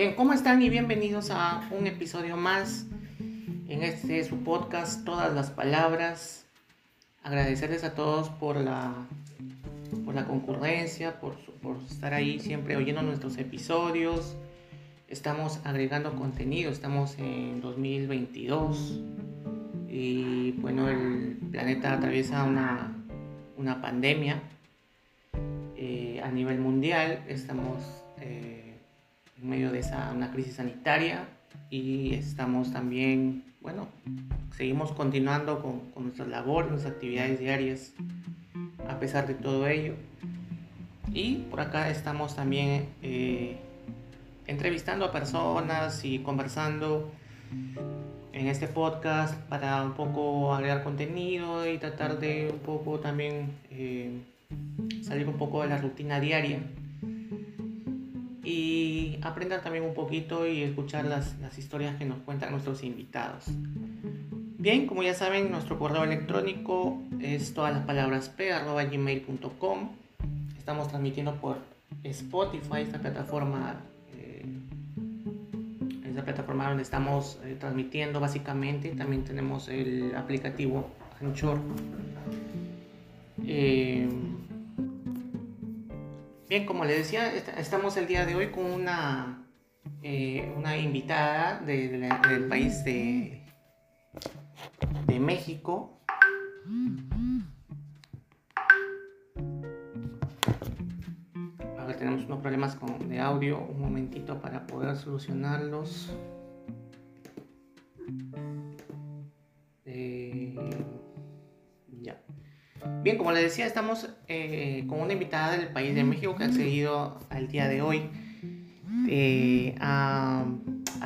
Bien, ¿cómo están y bienvenidos a un episodio más en este su podcast Todas las Palabras? Agradecerles a todos por la, por la concurrencia, por, por estar ahí siempre oyendo nuestros episodios. Estamos agregando contenido, estamos en 2022 y bueno, el planeta atraviesa una, una pandemia eh, a nivel mundial, estamos... En medio de esa una crisis sanitaria y estamos también, bueno, seguimos continuando con, con nuestras labores, nuestras actividades diarias a pesar de todo ello. Y por acá estamos también eh, entrevistando a personas y conversando en este podcast para un poco agregar contenido y tratar de un poco también eh, salir un poco de la rutina diaria y aprender también un poquito y escuchar las, las historias que nos cuentan nuestros invitados. Bien, como ya saben, nuestro correo electrónico es todas las palabras p.gmail.com. Estamos transmitiendo por Spotify, esta plataforma, eh, esta plataforma donde estamos eh, transmitiendo básicamente. También tenemos el aplicativo Anchor. Eh, Bien, como les decía, estamos el día de hoy con una, eh, una invitada del país de, de México. A ver, tenemos unos problemas con, de audio. Un momentito para poder solucionarlos. Bien, como les decía, estamos eh, con una invitada del país de México que ha accedido al día de hoy eh, a,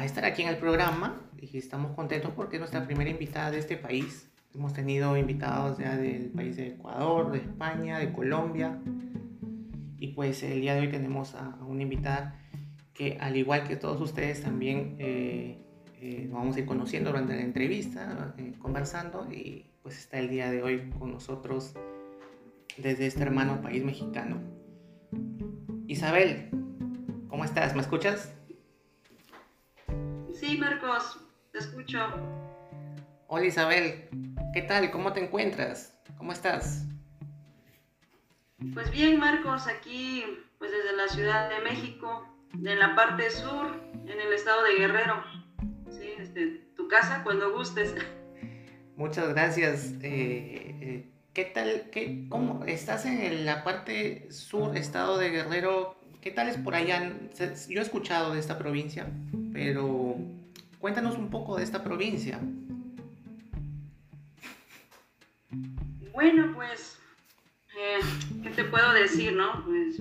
estar aquí en el programa. Y estamos contentos porque es nuestra primera invitada de este país. Hemos tenido invitados ya del país de Ecuador, de España, de Colombia. Y pues el día de hoy tenemos a, una invitada que al igual que todos ustedes también eh, nos vamos a ir conociendo durante la entrevista, conversando. Y pues está el día de hoy con nosotros desde este hermano país mexicano. Isabel, ¿cómo estás? ¿Me escuchas? Sí, Marcos, te escucho. Hola Isabel, ¿qué tal? ¿Cómo te encuentras? ¿Cómo estás? Pues bien, Marcos, aquí pues desde la Ciudad de México, en la parte sur, en el estado de Guerrero. Sí, desde tu casa cuando gustes. Muchas gracias. Eh, eh, ¿Qué tal? Qué, ¿Cómo estás en la parte sur, estado de Guerrero? ¿Qué tal es por allá? Yo he escuchado de esta provincia, pero cuéntanos un poco de esta provincia. Bueno, pues, eh, ¿qué te puedo decir, no? Pues,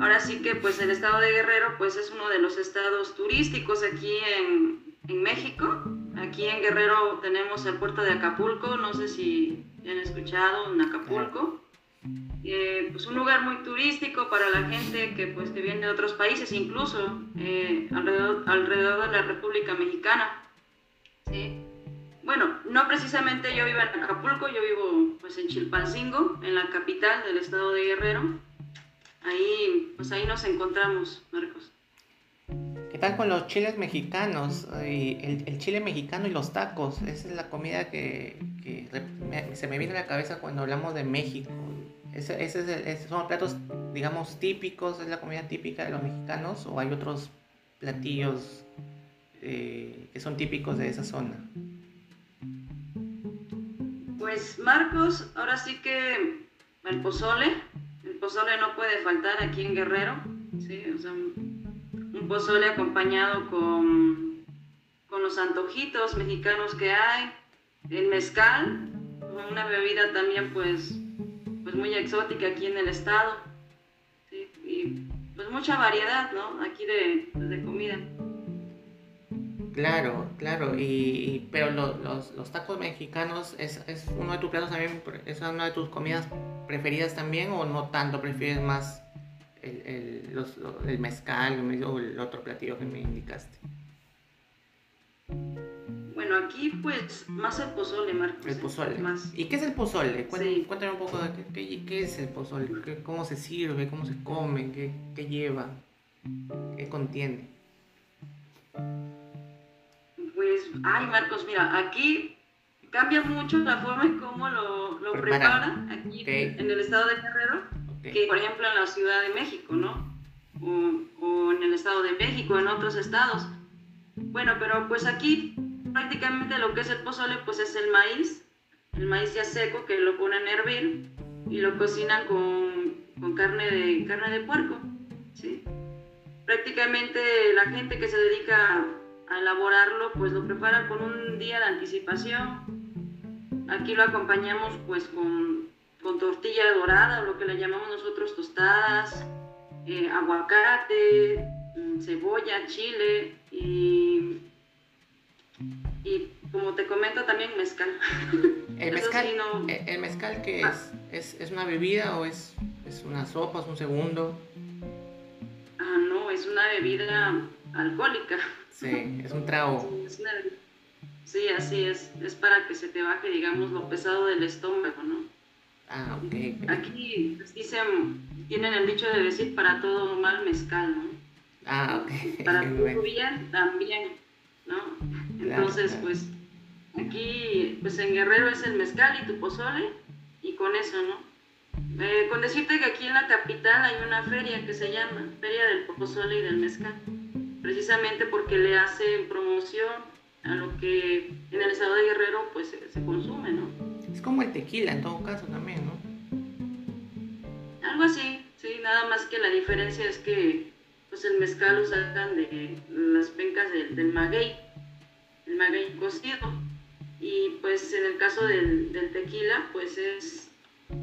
ahora sí que, pues, el estado de Guerrero, pues, es uno de los estados turísticos aquí en, en México. Aquí en Guerrero tenemos el puerto de Acapulco, no sé si han escuchado, en Acapulco. Eh, pues un lugar muy turístico para la gente que, pues, que viene de otros países, incluso eh, alrededor, alrededor de la República Mexicana. ¿sí? Bueno, no precisamente yo vivo en Acapulco, yo vivo pues, en Chilpancingo, en la capital del estado de Guerrero. Ahí, pues ahí nos encontramos, Marcos. ¿Qué tal con los chiles mexicanos? El, chile mexicano y los tacos. Esa es la comida que, se me viene a la cabeza cuando hablamos de México. Ese, ese son platos, digamos, típicos, es la comida típica de los mexicanos o hay otros platillos eh, que son típicos de esa zona. Pues Marcos, ahora sí que el pozole, el pozole no puede faltar aquí en Guerrero, sí, o sea, un pozole acompañado con, con los antojitos mexicanos que hay, el mezcal, una bebida también pues, pues muy exótica aquí en el estado, y pues mucha variedad, ¿no? Aquí de, de comida. Claro, claro, y, pero los, los, tacos mexicanos es, es, uno de tus platos también, es una de tus comidas preferidas también o no tanto, prefieres más el, el, los, el mezcal o el otro platillo que me indicaste? Bueno, aquí pues más el pozole, Marcos. El pozole. Más. ¿Y qué es el pozole? Cuéntame, un poco de qué, qué, es el pozole, ¿Qué, cómo se sirve, cómo se come, qué, qué lleva. ¿Qué contiene? Pues, ay Marcos, mira, aquí cambia mucho la forma en cómo lo, lo preparan aquí en el estado de Guerrero, que por ejemplo en la Ciudad de México, ¿no? O, o, en el estado de México, en otros estados. Bueno, pero pues aquí prácticamente lo que es el pozole pues es el maíz, el maíz ya seco que lo ponen a hervir y lo cocinan con, con carne, de, carne de puerco, ¿sí? Prácticamente la gente que se dedica a elaborarlo pues lo prepara con un día de anticipación Aquí lo acompañamos pues con, con tortilla dorada, o lo que le llamamos nosotros tostadas, eh, aguacate, mm, cebolla, chile y, y como te comento también mezcal. ¿El mezcal, eh, ¿el mezcal qué ah. es? es? una bebida o es, es una sopa, es un segundo? Ah, no, es una bebida alcohólica. Sí, es un trago. es una Sí, así es. Es para que se te baje, digamos, lo pesado del estómago, ¿no? Ah, ok. Aquí pues, dicen, tienen el dicho de decir para todo mal mezcal, ¿no? Ah, ok. Para todo bien también, ¿no? Entonces, pues aquí, pues en Guerrero es el mezcal y tu pozole, y con eso, ¿no? Eh, con decirte que aquí en la capital hay una feria que se llama Feria del Pozole y del Mezcal, precisamente porque le hacen promoción a lo que en el estado de Guerrero pues se, consume, ¿no? Es como el tequila en todo caso también, ¿no? Algo así, sí, nada más que la diferencia es que pues el mezcal lo sacan de las pencas del, maguey, el maguey cocido, y pues en el caso del, tequila pues es,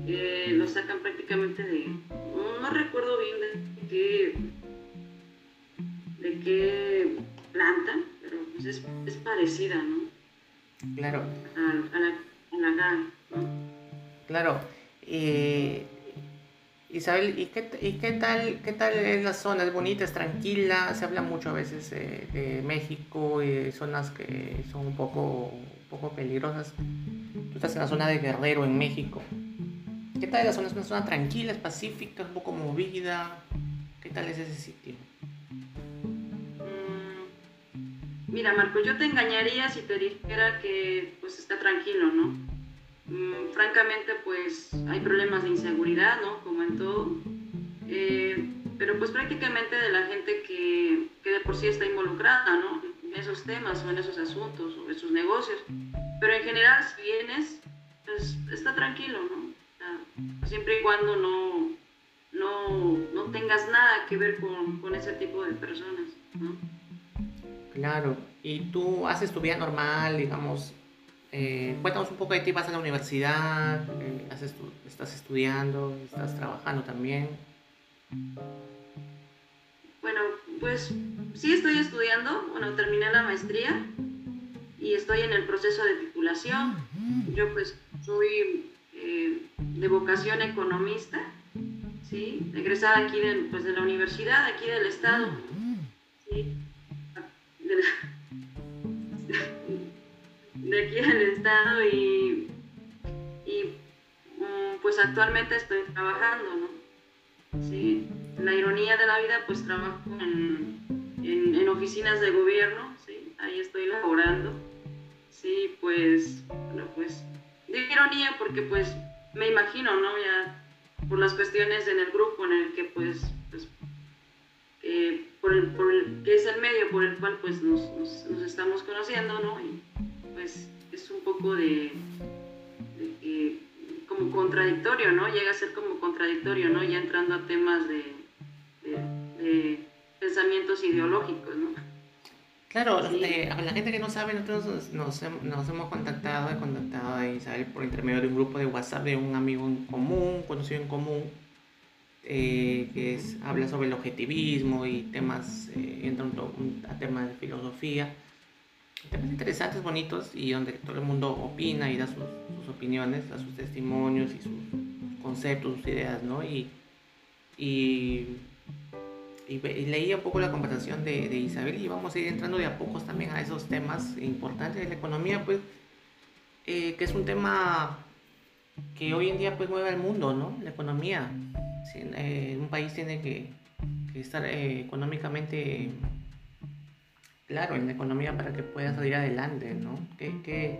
eh, lo sacan prácticamente de, no, recuerdo bien de qué, de qué planta, pues, es, parecida, ¿no? Claro. A, la, Claro. Isabel, ¿y qué, ¿y qué tal qué tal es la zona? ¿Es bonita, es tranquila? Se habla mucho a veces de México y zonas que son un poco, un poco peligrosas. Tú estás en la zona de Guerrero, en México. ¿Qué tal la zona? ¿Es una zona tranquila, es pacífica, un poco movida? ¿Qué tal es ese sitio? Mira, Marco, yo te engañaría si te dijera que pues está tranquilo, ¿no? Mm, francamente, pues hay problemas de inseguridad, ¿no? Como en todo. Eh, pero pues prácticamente de la gente que, que, de por sí está involucrada, ¿no? En esos temas o en esos asuntos o esos negocios. Pero en general, si vienes, pues está tranquilo, ¿no? siempre y cuando no, no, no tengas nada que ver con, con ese tipo de personas, ¿no? Claro, y tú haces tu vida normal, digamos, eh, cuéntanos un poco de ti, vas a la universidad, eh, haces estás estudiando, estás trabajando también. Bueno, pues sí estoy estudiando, bueno, terminé la maestría y estoy en el proceso de titulación. Yo pues soy eh, de vocación economista, ¿sí? egresada aquí de, pues, de la universidad, aquí del estado. ¿sí? De, aquí al estado y, y mm, pues actualmente estoy trabajando, ¿no? Sí, la ironía de la vida, pues trabajo en, en, oficinas de gobierno, ¿sí? Ahí estoy laborando. Sí, pues, bueno, pues, de ironía porque pues me imagino, ¿no? Ya por las cuestiones en el grupo en el que pues, pues por, el, por el, que es el medio por el cual pues nos, nos, estamos conociendo, ¿no? Y pues es un poco de, como contradictorio, ¿no? Llega a ser como contradictorio, ¿no? Ya entrando a temas de, de, pensamientos ideológicos, ¿no? Claro, eh, a la gente que no sabe, nosotros nos, nos, hemos contactado, he contactado a Isabel por intermedio de un grupo de WhatsApp de un amigo en común, conocido en común, eh, que es, habla sobre el objetivismo y temas, eh, entra un, a temas de filosofía, temas interesantes, bonitos y donde todo el mundo opina y da sus, opiniones, da sus testimonios y sus conceptos, sus ideas, ¿no? Y, y, leía un poco la conversación de, de, Isabel y vamos a ir entrando de a pocos también a esos temas importantes de la economía, pues, eh, que es un tema que hoy en día pues mueve al mundo, ¿no? La economía. Eh, un país tiene que, estar eh, económicamente claro en la economía para que puedas salir adelante, ¿no? ¿Qué,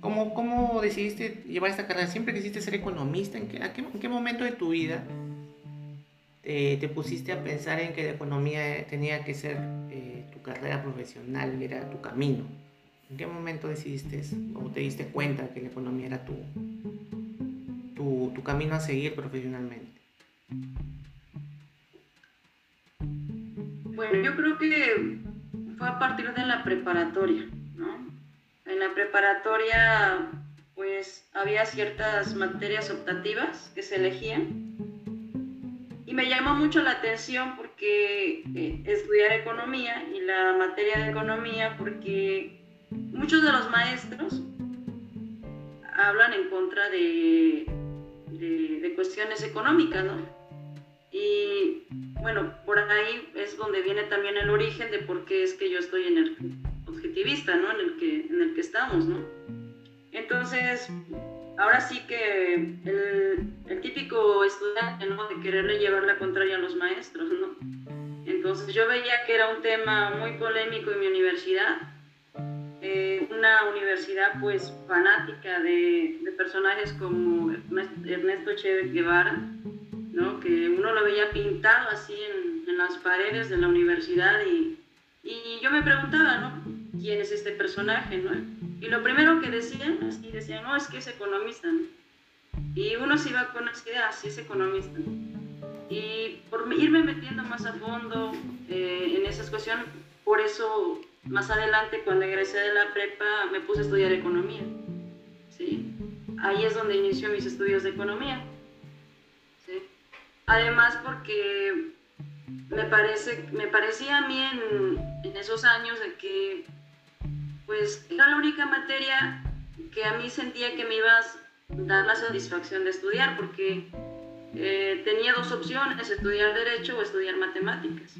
cómo, ¿Cómo decidiste llevar esta carrera? ¿Siempre quisiste ser economista? ¿En qué, en qué momento de tu vida te pusiste a pensar en que la economía tenía que ser eh, tu carrera profesional, era tu camino? ¿En qué momento decidiste o te diste cuenta que la economía era tu, tu, camino a seguir profesionalmente? Bueno, yo creo que fue a partir de la preparatoria, ¿no? En la preparatoria, pues había ciertas materias optativas que se elegían y me llamó mucho la atención porque eh, estudiar economía y la materia de economía porque muchos de los maestros hablan en contra de, de, cuestiones económicas, ¿no? Y bueno, por ahí es donde viene también el origen de por qué es que yo estoy en el objetivista, ¿no? En el que, en el que estamos, ¿no? Entonces, ahora sí que el, el típico estudiante, ¿no? De quererle llevar la contraria a los maestros, ¿no? Entonces yo veía que era un tema muy polémico en mi universidad eh, una universidad pues fanática de, de, personajes como Ernesto Che Guevara, ¿no? que uno lo veía pintado así en, en las paredes de la universidad y, y, yo me preguntaba, ¿no? ¿Quién es este personaje? ¿no? Y lo primero que decían, así decían, no, es que es economista. Y uno se iba con esa idea, sí es economista. Y por irme metiendo más a fondo eh, en esas cuestiones, por eso más adelante, cuando egresé de la prepa, me puse a estudiar economía. ¿sí? Ahí es donde inició mis estudios de economía. ¿sí? Además, porque me, parece, me parecía a mí en, esos años de que pues era la única materia que a mí sentía que me iba a dar la satisfacción de estudiar, porque eh, tenía dos opciones, estudiar derecho o estudiar matemáticas.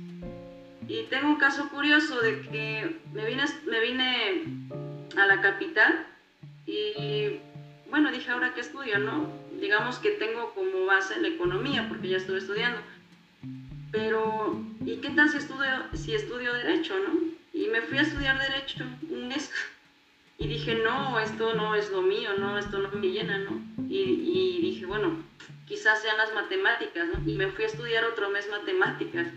Y tengo un caso curioso de que me vine, me vine a la capital y bueno, dije, ahora qué estudio, ¿no? Digamos que tengo como base la economía porque ya estuve estudiando. Pero, ¿y qué tal si estudio, si estudio derecho, no? Y me fui a estudiar derecho un mes y dije, no, esto no es lo mío, no, esto no me llena, ¿no? Y, y dije, bueno, quizás sean las matemáticas, ¿no? Y me fui a estudiar otro mes matemáticas,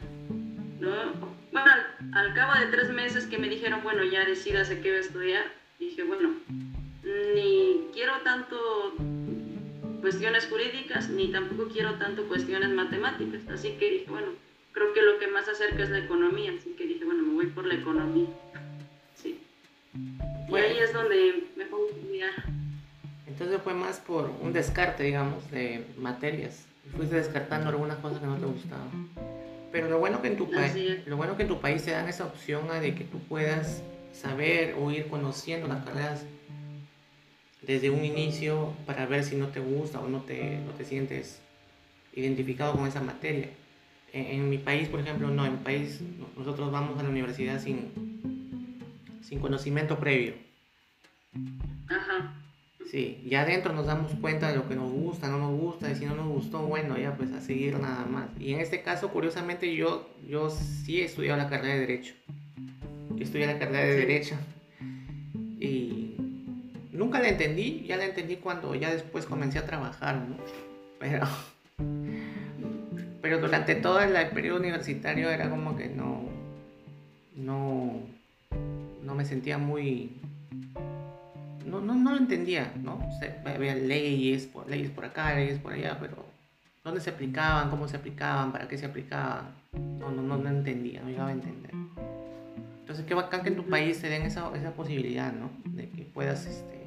¿no? Bueno, al, cabo de tres meses que me dijeron, bueno, ya decídase qué voy a estudiar, dije, bueno, ni quiero tanto cuestiones jurídicas, ni tampoco quiero tanto cuestiones matemáticas. Así que dije, bueno, creo que lo que más acerca es la economía. Así que dije, bueno, me voy por la economía. Sí. Y ahí es donde me pongo a estudiar. Entonces fue más por un descarte, digamos, de materias. Fuiste descartando algunas cosas que no te gustaban. Pero lo bueno que en tu país, lo bueno que en tu país te dan esa opción de que tú puedas saber o ir conociendo las carreras desde un inicio para ver si no te gusta o no te, no te sientes identificado con esa materia. En, mi país, por ejemplo, no, en mi país nosotros vamos a la universidad sin, sin conocimiento previo. Ajá. Sí, ya adentro nos damos cuenta de lo que nos gusta, no nos gusta, y si no nos gustó, bueno, ya pues a seguir nada más. Y en este caso, curiosamente, yo, yo sí he estudiado la carrera de Derecho. Yo estudié la carrera de Derecho. Y nunca la entendí, ya la entendí cuando ya después comencé a trabajar, ¿no? Pero, pero durante todo el periodo universitario era como que no, no, no me sentía muy no, no, no lo entendía, ¿no? había leyes leyes por acá, leyes por allá, pero ¿dónde se aplicaban? ¿Cómo se aplicaban? ¿Para qué se aplicaban? No, no, no, no entendía, no llegaba a entender. Entonces, qué bacán que en tu país te den esa, esa posibilidad, ¿no? De que puedas, este,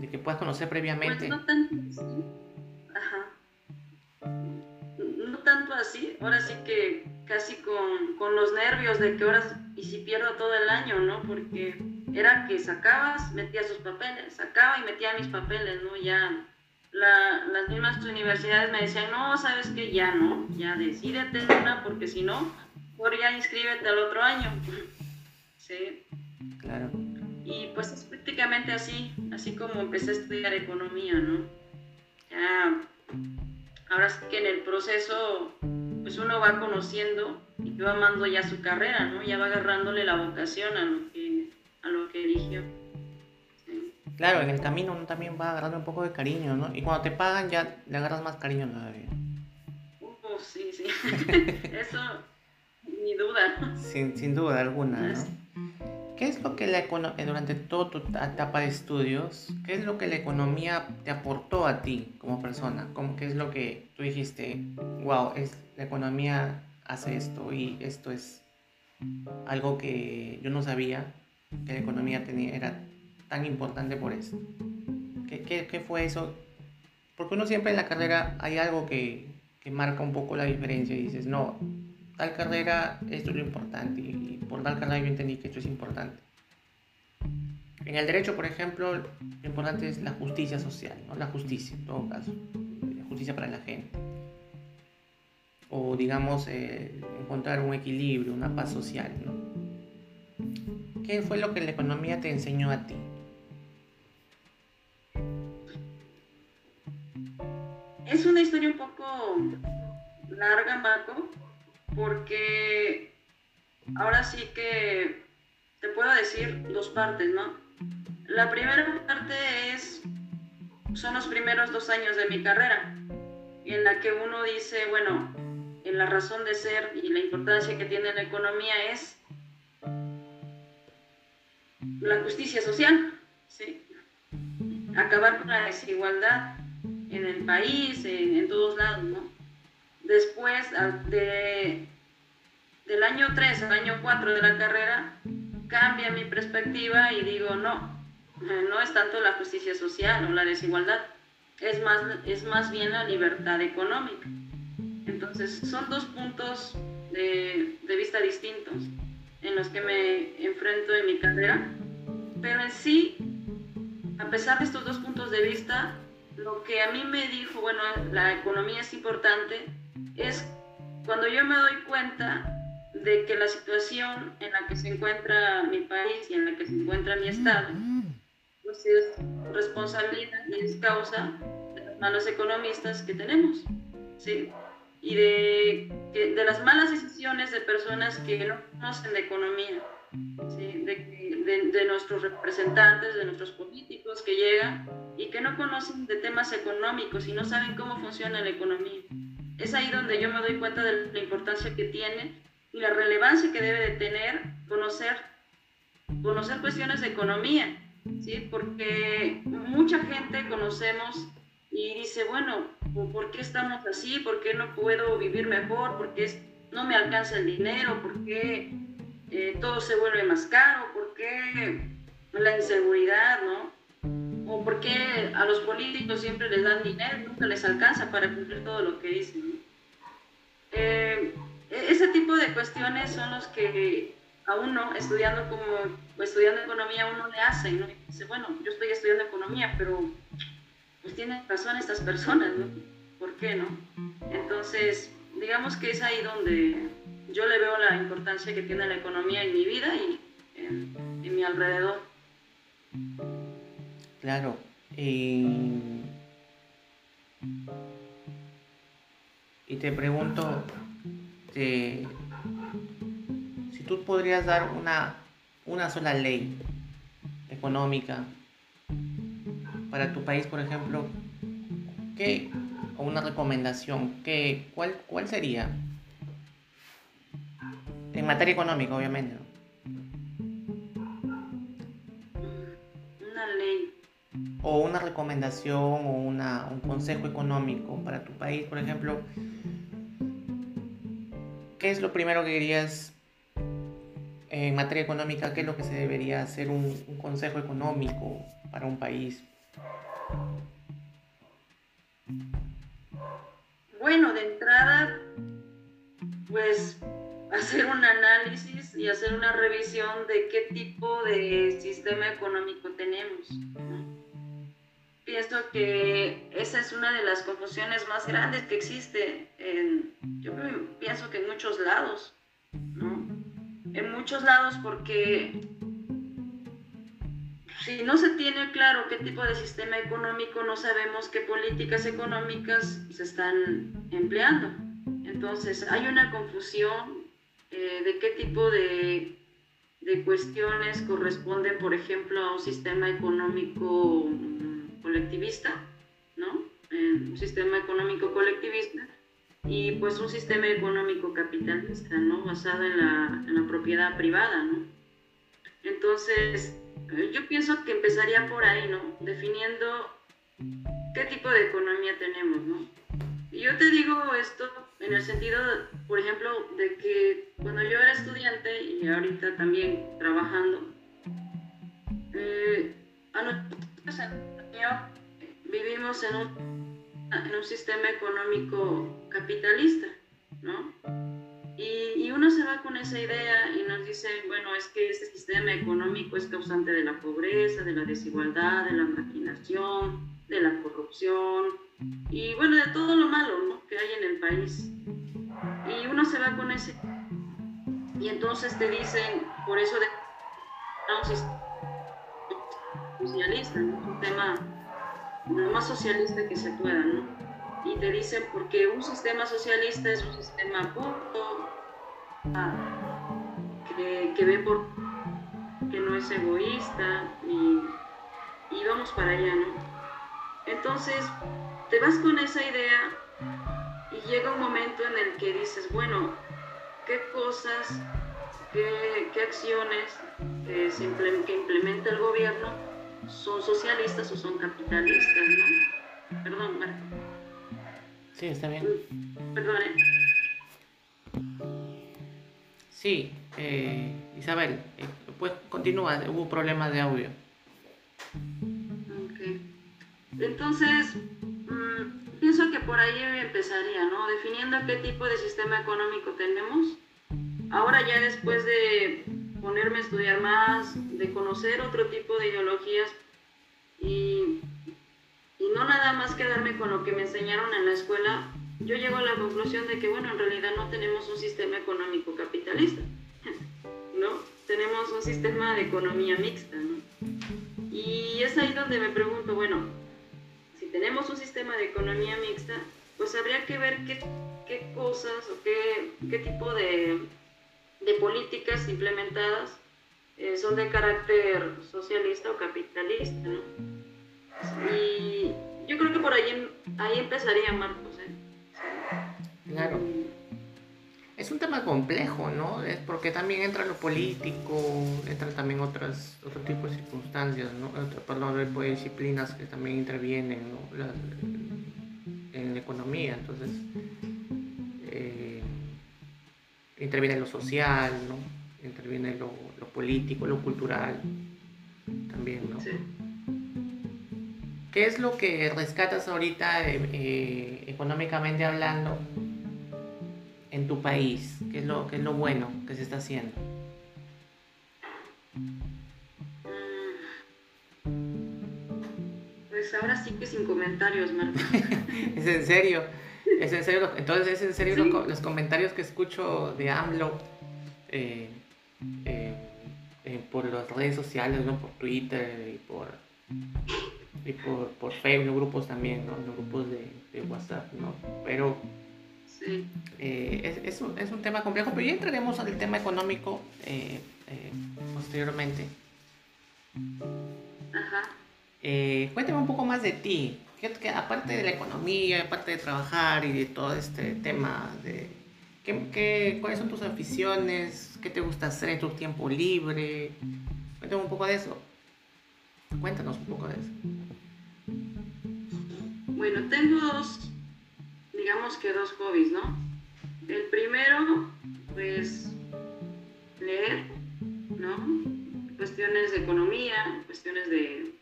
de que puedas conocer previamente. Pues no tanto así. Ajá. No tanto así. Ahora sí que casi con, con los nervios de que ahora y si pierdo todo el año, ¿no? Porque era que sacabas, metía sus papeles, sacaba y metía mis papeles, ¿no? Ya las mismas universidades me decían, no, sabes que ya no, ya decídete una, porque si no, por ya inscríbete al otro año. sí. Claro. Y pues es prácticamente así, así como empecé a estudiar economía, ¿no? Ya ahora sí que en el proceso, pues uno va conociendo y va amando ya su carrera, ¿no? Ya va agarrándole la vocación a lo que, a lo que eligió. Claro, en el camino uno también va agarrando un poco de cariño, ¿no? Y cuando te pagan ya le agarras más cariño todavía. Uh, sí, sí. Eso, ni duda. Sin, sin duda alguna, ¿no? ¿Qué es lo que la economía, durante toda tu etapa de estudios, qué es lo que la economía te aportó a ti como persona? ¿Cómo, ¿Qué es lo que tú dijiste, wow, es, la economía hace esto y esto es algo que yo no sabía que la economía tenía, era tan importante por eso? ¿Qué, qué, fue eso? Porque uno siempre en la carrera hay algo que, que marca un poco la diferencia y dices, no, tal carrera, esto es lo importante, y por tal carrera yo entendí que esto es importante. En el derecho, por ejemplo, lo importante es la justicia social, ¿no? la justicia en todo caso, la justicia para la gente. O digamos, eh, encontrar un equilibrio, una paz social. ¿no? ¿Qué fue lo que la economía te enseñó a ti? Es una historia un poco larga, Marco, porque ahora sí que te puedo decir dos partes, ¿no? La primera parte es, son los primeros dos años de mi carrera, en la que uno dice, bueno, en la razón de ser y la importancia que tiene la economía es la justicia social, ¿sí? acabar con la desigualdad en el país, en, en todos lados, ¿no? Después, de, del año 3 al año 4 de la carrera, cambia mi perspectiva y digo, no, no es tanto la justicia social o la desigualdad, es más, es más bien la libertad económica. Entonces, son dos puntos de, de vista distintos en los que me enfrento en mi carrera, pero en sí, a pesar de estos dos puntos de vista, lo que a mí me dijo, bueno, la economía es importante, es cuando yo me doy cuenta de que la situación en la que se encuentra mi país y en la que se encuentra mi estado, pues es responsabilidad y es causa de los malos economistas que tenemos, ¿sí? Y de, de las malas decisiones de personas que no conocen de economía, ¿sí? de, de, de nuestros representantes, de nuestros políticos que llegan y que no conocen de temas económicos y no saben cómo funciona la economía es ahí donde yo me doy cuenta de la importancia que tiene y la relevancia que debe de tener conocer, conocer cuestiones de economía, ¿sí? Porque mucha gente conocemos y dice, bueno, ¿por qué estamos así? ¿Por qué no puedo vivir mejor? ¿Por qué no me alcanza el dinero? ¿Por qué eh, todo se vuelve más caro? ¿Por qué la inseguridad, no? o por qué a los políticos siempre les dan dinero, nunca les alcanza para cumplir todo lo que dicen. Eh, e-, ese tipo de cuestiones son los que a uno, estudiando como estudiando economía, uno le hace, ¿no? dice, bueno, yo estoy estudiando economía, pero pues tienen razón estas personas, ¿no? ¿Por qué no? Entonces, digamos que es ahí donde yo le veo la importancia que tiene la economía en mi vida y en, en mi alrededor. Claro. y te pregunto, si tú podrías dar una, una sola ley económica para tu país, por ejemplo, ¿qué, o una recomendación, ¿qué, cuál, ¿cuál sería? En materia económica, obviamente. o una recomendación o una, un consejo económico para tu país, por ejemplo, ¿qué es lo primero que dirías en materia económica? ¿Qué es lo que se debería hacer un, un consejo económico para un país? Bueno, de entrada, pues hacer un análisis y hacer una revisión de qué tipo de sistema económico tenemos pienso que esa es una de las confusiones más grandes que existe en, yo pienso que en muchos lados, ¿no? En muchos lados porque si no se tiene claro qué tipo de sistema económico, no sabemos qué políticas económicas se están empleando. Entonces, hay una confusión eh, de qué tipo de, de, cuestiones corresponden, por ejemplo, a un sistema económico colectivista, ¿no? un sistema económico colectivista y pues un sistema económico capitalista, ¿no? Basado en la, en la propiedad privada, ¿no? Entonces, yo pienso que empezaría por ahí, ¿no? Definiendo qué tipo de economía tenemos, ¿no? Y yo te digo esto en el sentido, por ejemplo, de que cuando yo era estudiante y ahorita también trabajando, eh, a nosotros vivimos en un, en un sistema económico capitalista, ¿no? Y, uno se va con esa idea y nos dice, bueno, es que este sistema económico es causante de la pobreza, de la desigualdad, de la marginación, de la corrupción y bueno, de todo lo malo ¿no? que hay en el país. Y uno se va con ese... Y entonces te dicen, por eso de un socialista, un tema lo más socialista que se pueda, ¿no? y te dicen porque un sistema socialista es un sistema puro, que, ve por que no es egoísta y, y vamos para allá, ¿no? Entonces, te vas con esa idea y llega un momento en el que dices, bueno, ¿qué cosas, qué, qué acciones que, que implementa el gobierno son socialistas o son capitalistas, ¿no? Perdón, Marco. Sí, está bien. Perdón. Sí, eh, Isabel, eh, pues continúa, hubo problemas de audio. Ok. Entonces, mm, pienso que por ahí empezaría, ¿no? Definiendo qué tipo de sistema económico tenemos. Ahora ya después de ponerme a estudiar más, de conocer otro tipo de ideologías y y no nada más quedarme con lo que me enseñaron en la escuela, yo llego a la conclusión de que, bueno, en realidad no tenemos un sistema económico capitalista, ¿no? Tenemos un sistema de economía mixta, ¿no? Y es ahí donde me pregunto, bueno, tenemos un sistema de economía mixta, pues habría que ver qué, qué cosas o qué, qué tipo de, de, políticas implementadas eh, son de carácter socialista o capitalista, ¿no? Y yo creo que por ahí, ahí empezaría Marcos. ¿eh? Claro. Es un tema complejo, ¿no? Es porque también entra lo político, entran también otras, otro tipo de circunstancias, ¿no? perdón, de disciplinas que también intervienen en la economía. Entonces, eh, interviene lo social, ¿no? Interviene lo, lo político, lo cultural también, ¿no? Sí. ¿Qué es lo que rescatas ahorita eh, eh, económicamente hablando en tu país? ¿Qué es, lo, ¿Qué es lo bueno que se está haciendo? Pues ahora sí que sin comentarios, Marta. ¿Es en serio? ¿Es en serio? Entonces, ¿es en serio los, comentarios que escucho de AMLO eh, por las redes sociales, ¿no? por Twitter y por y por, por Facebook, grupos también, ¿no? Los grupos de, de, WhatsApp, ¿no? Pero sí. eh, es, es, un, es, un, tema complejo, pero ya entraremos al tema económico eh, eh, posteriormente. Ajá. Cuéntame un poco más de ti, aparte de la economía, aparte de trabajar y de todo este tema de... ¿qué, qué, cuáles son tus aficiones? ¿Qué te gusta hacer en tu tiempo libre? Cuéntame un poco de eso. Cuéntanos un poco de eso. Bueno, tengo dos, digamos que dos hobbies, ¿no? El primero, pues, leer, ¿no? Cuestiones de economía, cuestiones de,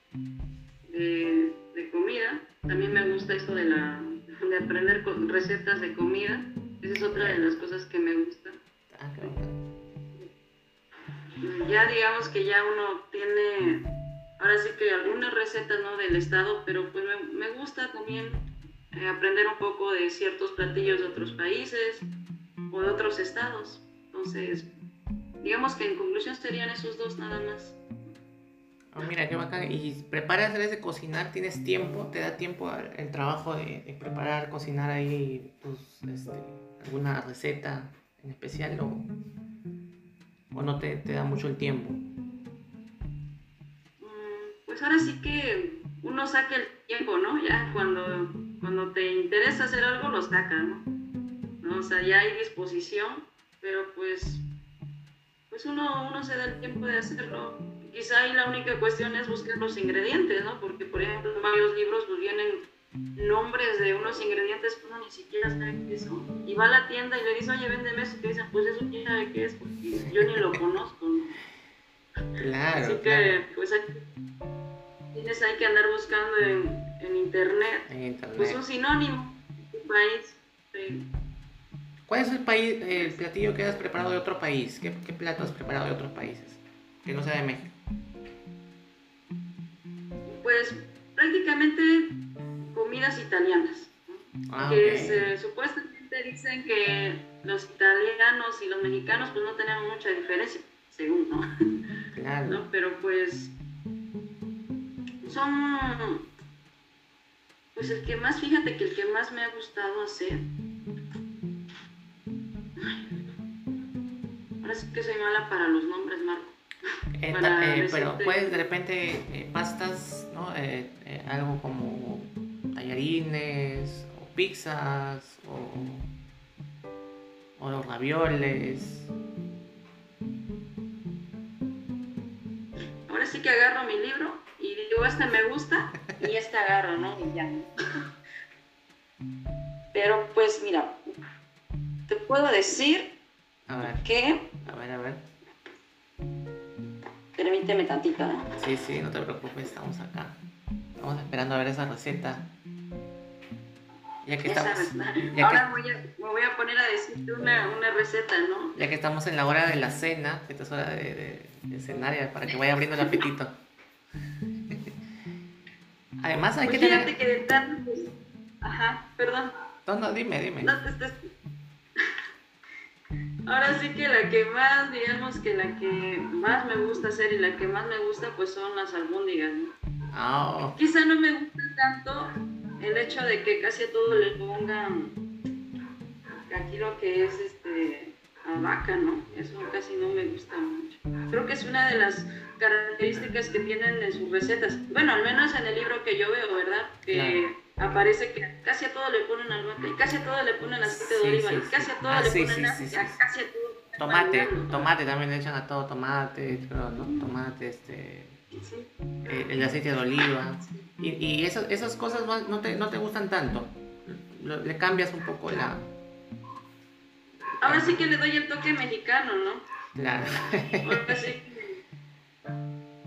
de, comida. También me gusta esto de, la, de aprender recetas de comida. Esa es otra de las cosas que me gusta. Ah, ya digamos que ya uno tiene ahora sí que algunas recetas ¿no? del estado, pero pues me, gusta también eh, aprender un poco de ciertos platillos de otros países o de otros estados. Entonces, digamos que en conclusión serían esos dos nada más. Oh, mira, qué bacán. ¿Y preparas de cocinar? ¿Tienes tiempo? ¿Te da tiempo el trabajo de, preparar, cocinar ahí este, alguna receta en especial o, o no te, te, da mucho el tiempo? Mm, pues ahora sí que uno saca el tiempo, ¿no? Ya cuando, cuando te interesa hacer algo, lo saca, ¿no? ¿no? O sea, ya hay disposición, pero pues, pues uno, uno se da el tiempo de hacerlo quizá ahí la única cuestión es buscar los ingredientes, ¿no? Porque, por ejemplo, en varios libros pues vienen nombres de unos ingredientes que uno ni siquiera sabe qué son. Y va a la tienda y le dice, oye, véndeme eso. Y te dicen, pues eso quién sabe qué es, porque yo ni lo conozco, ¿no? Claro. Así que, pues hay, tienes hay que andar buscando en, en, internet, en internet. Pues un sinónimo, país. ¿Cuál es el país, el platillo que has preparado de otro país? ¿Qué, qué plato has preparado de otros países? Que no sea de México. Pues prácticamente comidas italianas. Ah, que supuestamente dicen que los italianos y los mexicanos pues no tenemos mucha diferencia, según, ¿no? Claro. Pero pues son, pues el que más, fíjate que el que más me ha gustado hacer, ahora sí que soy mala para los nombres, Marco. Eh, eh, pero puedes de repente eh, pastas, ¿no? algo como tallarines o pizzas o, o los ravioles. Ahora sí que agarro mi libro y digo, este me gusta y este agarro, ¿no? Y ya. Pero pues mira, te puedo decir a ver. que... A ver, a ver Permíteme tantito, ¿eh? Sí, sí, no te preocupes, estamos acá. Estamos esperando a ver esa receta. Ya que estamos. Ahora Voy a, me voy a poner a decirte una, una, receta, ¿no? Ya que estamos en la hora de la cena, que esta es hora de, de, cenar, para que vaya abriendo el apetito. Además, hay pues que tener. que de tanto, pues, Ajá, perdón. No, no, dime, dime. No te estés Ahora sí que la que más, digamos que la que más me gusta hacer y la que más me gusta pues son las albóndigas. Ah. Quizá no me gusta tanto el hecho de que casi a todo le pongan aquí lo que es este albahaca, ¿no? Eso casi no me gusta mucho. Creo que es una de las características que tienen en sus recetas. Bueno, al menos en el libro que yo veo, ¿verdad? Que aparece que casi a todo le ponen albahaca y casi a todo le ponen aceite de oliva y casi a todo ah, le sí, ponen casi a todo tomate tomate también le echan a todo tomate ¿no? tomate este eh, el aceite de oliva y, y esas, esas cosas no te, no te gustan tanto le cambias un poco la ahora sí que le doy el toque mexicano no claro ahora sí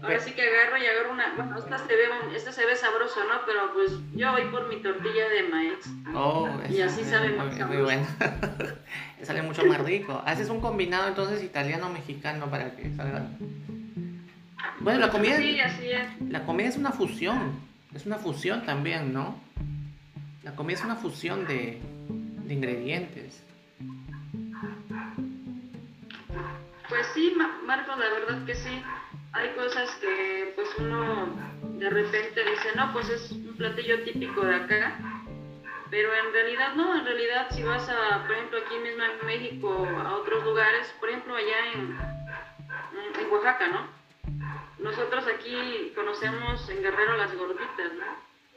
Ahora sí que agarro y agarro una. Bueno, esta se ve, esta se ve sabrosa, ¿no? Pero pues yo voy por mi tortilla de maíz. Oh, y así sabe muy, muy bueno. sale mucho más rico. Haces un combinado entonces italiano-mexicano para que salga. Bueno, la comida. Sí, así es. La comida es una fusión. Es una fusión también, ¿no? La comida es una fusión de, de ingredientes. Pues sí, Marco, la verdad que sí hay cosas que pues uno de repente dice, no, pues es un platillo típico de acá, pero en realidad no, en realidad si vas a, por ejemplo, aquí mismo en México, a otros lugares, por ejemplo allá en, en Oaxaca, ¿no? Nosotros aquí conocemos en Guerrero las gorditas, ¿no?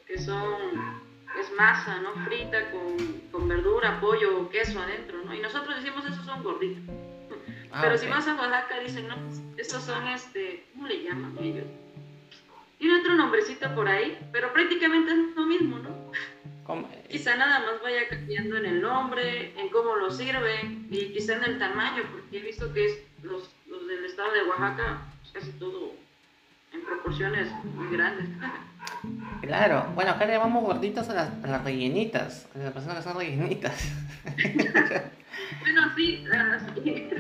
Que son, es masa, ¿no? Frita con, con verdura, pollo, queso adentro, ¿no? Y nosotros decimos, esos son gorditas. Ah, Pero si vas a Oaxaca dicen, no, estos son este, ¿cómo le llaman ellos? Tiene otro nombrecito por ahí, pero prácticamente es lo mismo, ¿no? Quizá nada más vaya cambiando en el nombre, en cómo lo sirven y quizá en el tamaño, porque he visto que es los, los del estado de Oaxaca, pues, casi todo en proporciones muy grandes. Claro, bueno, acá le llamamos gorditas a las, a las rellenitas, a las personas que son rellenitas. bueno, sí, sí.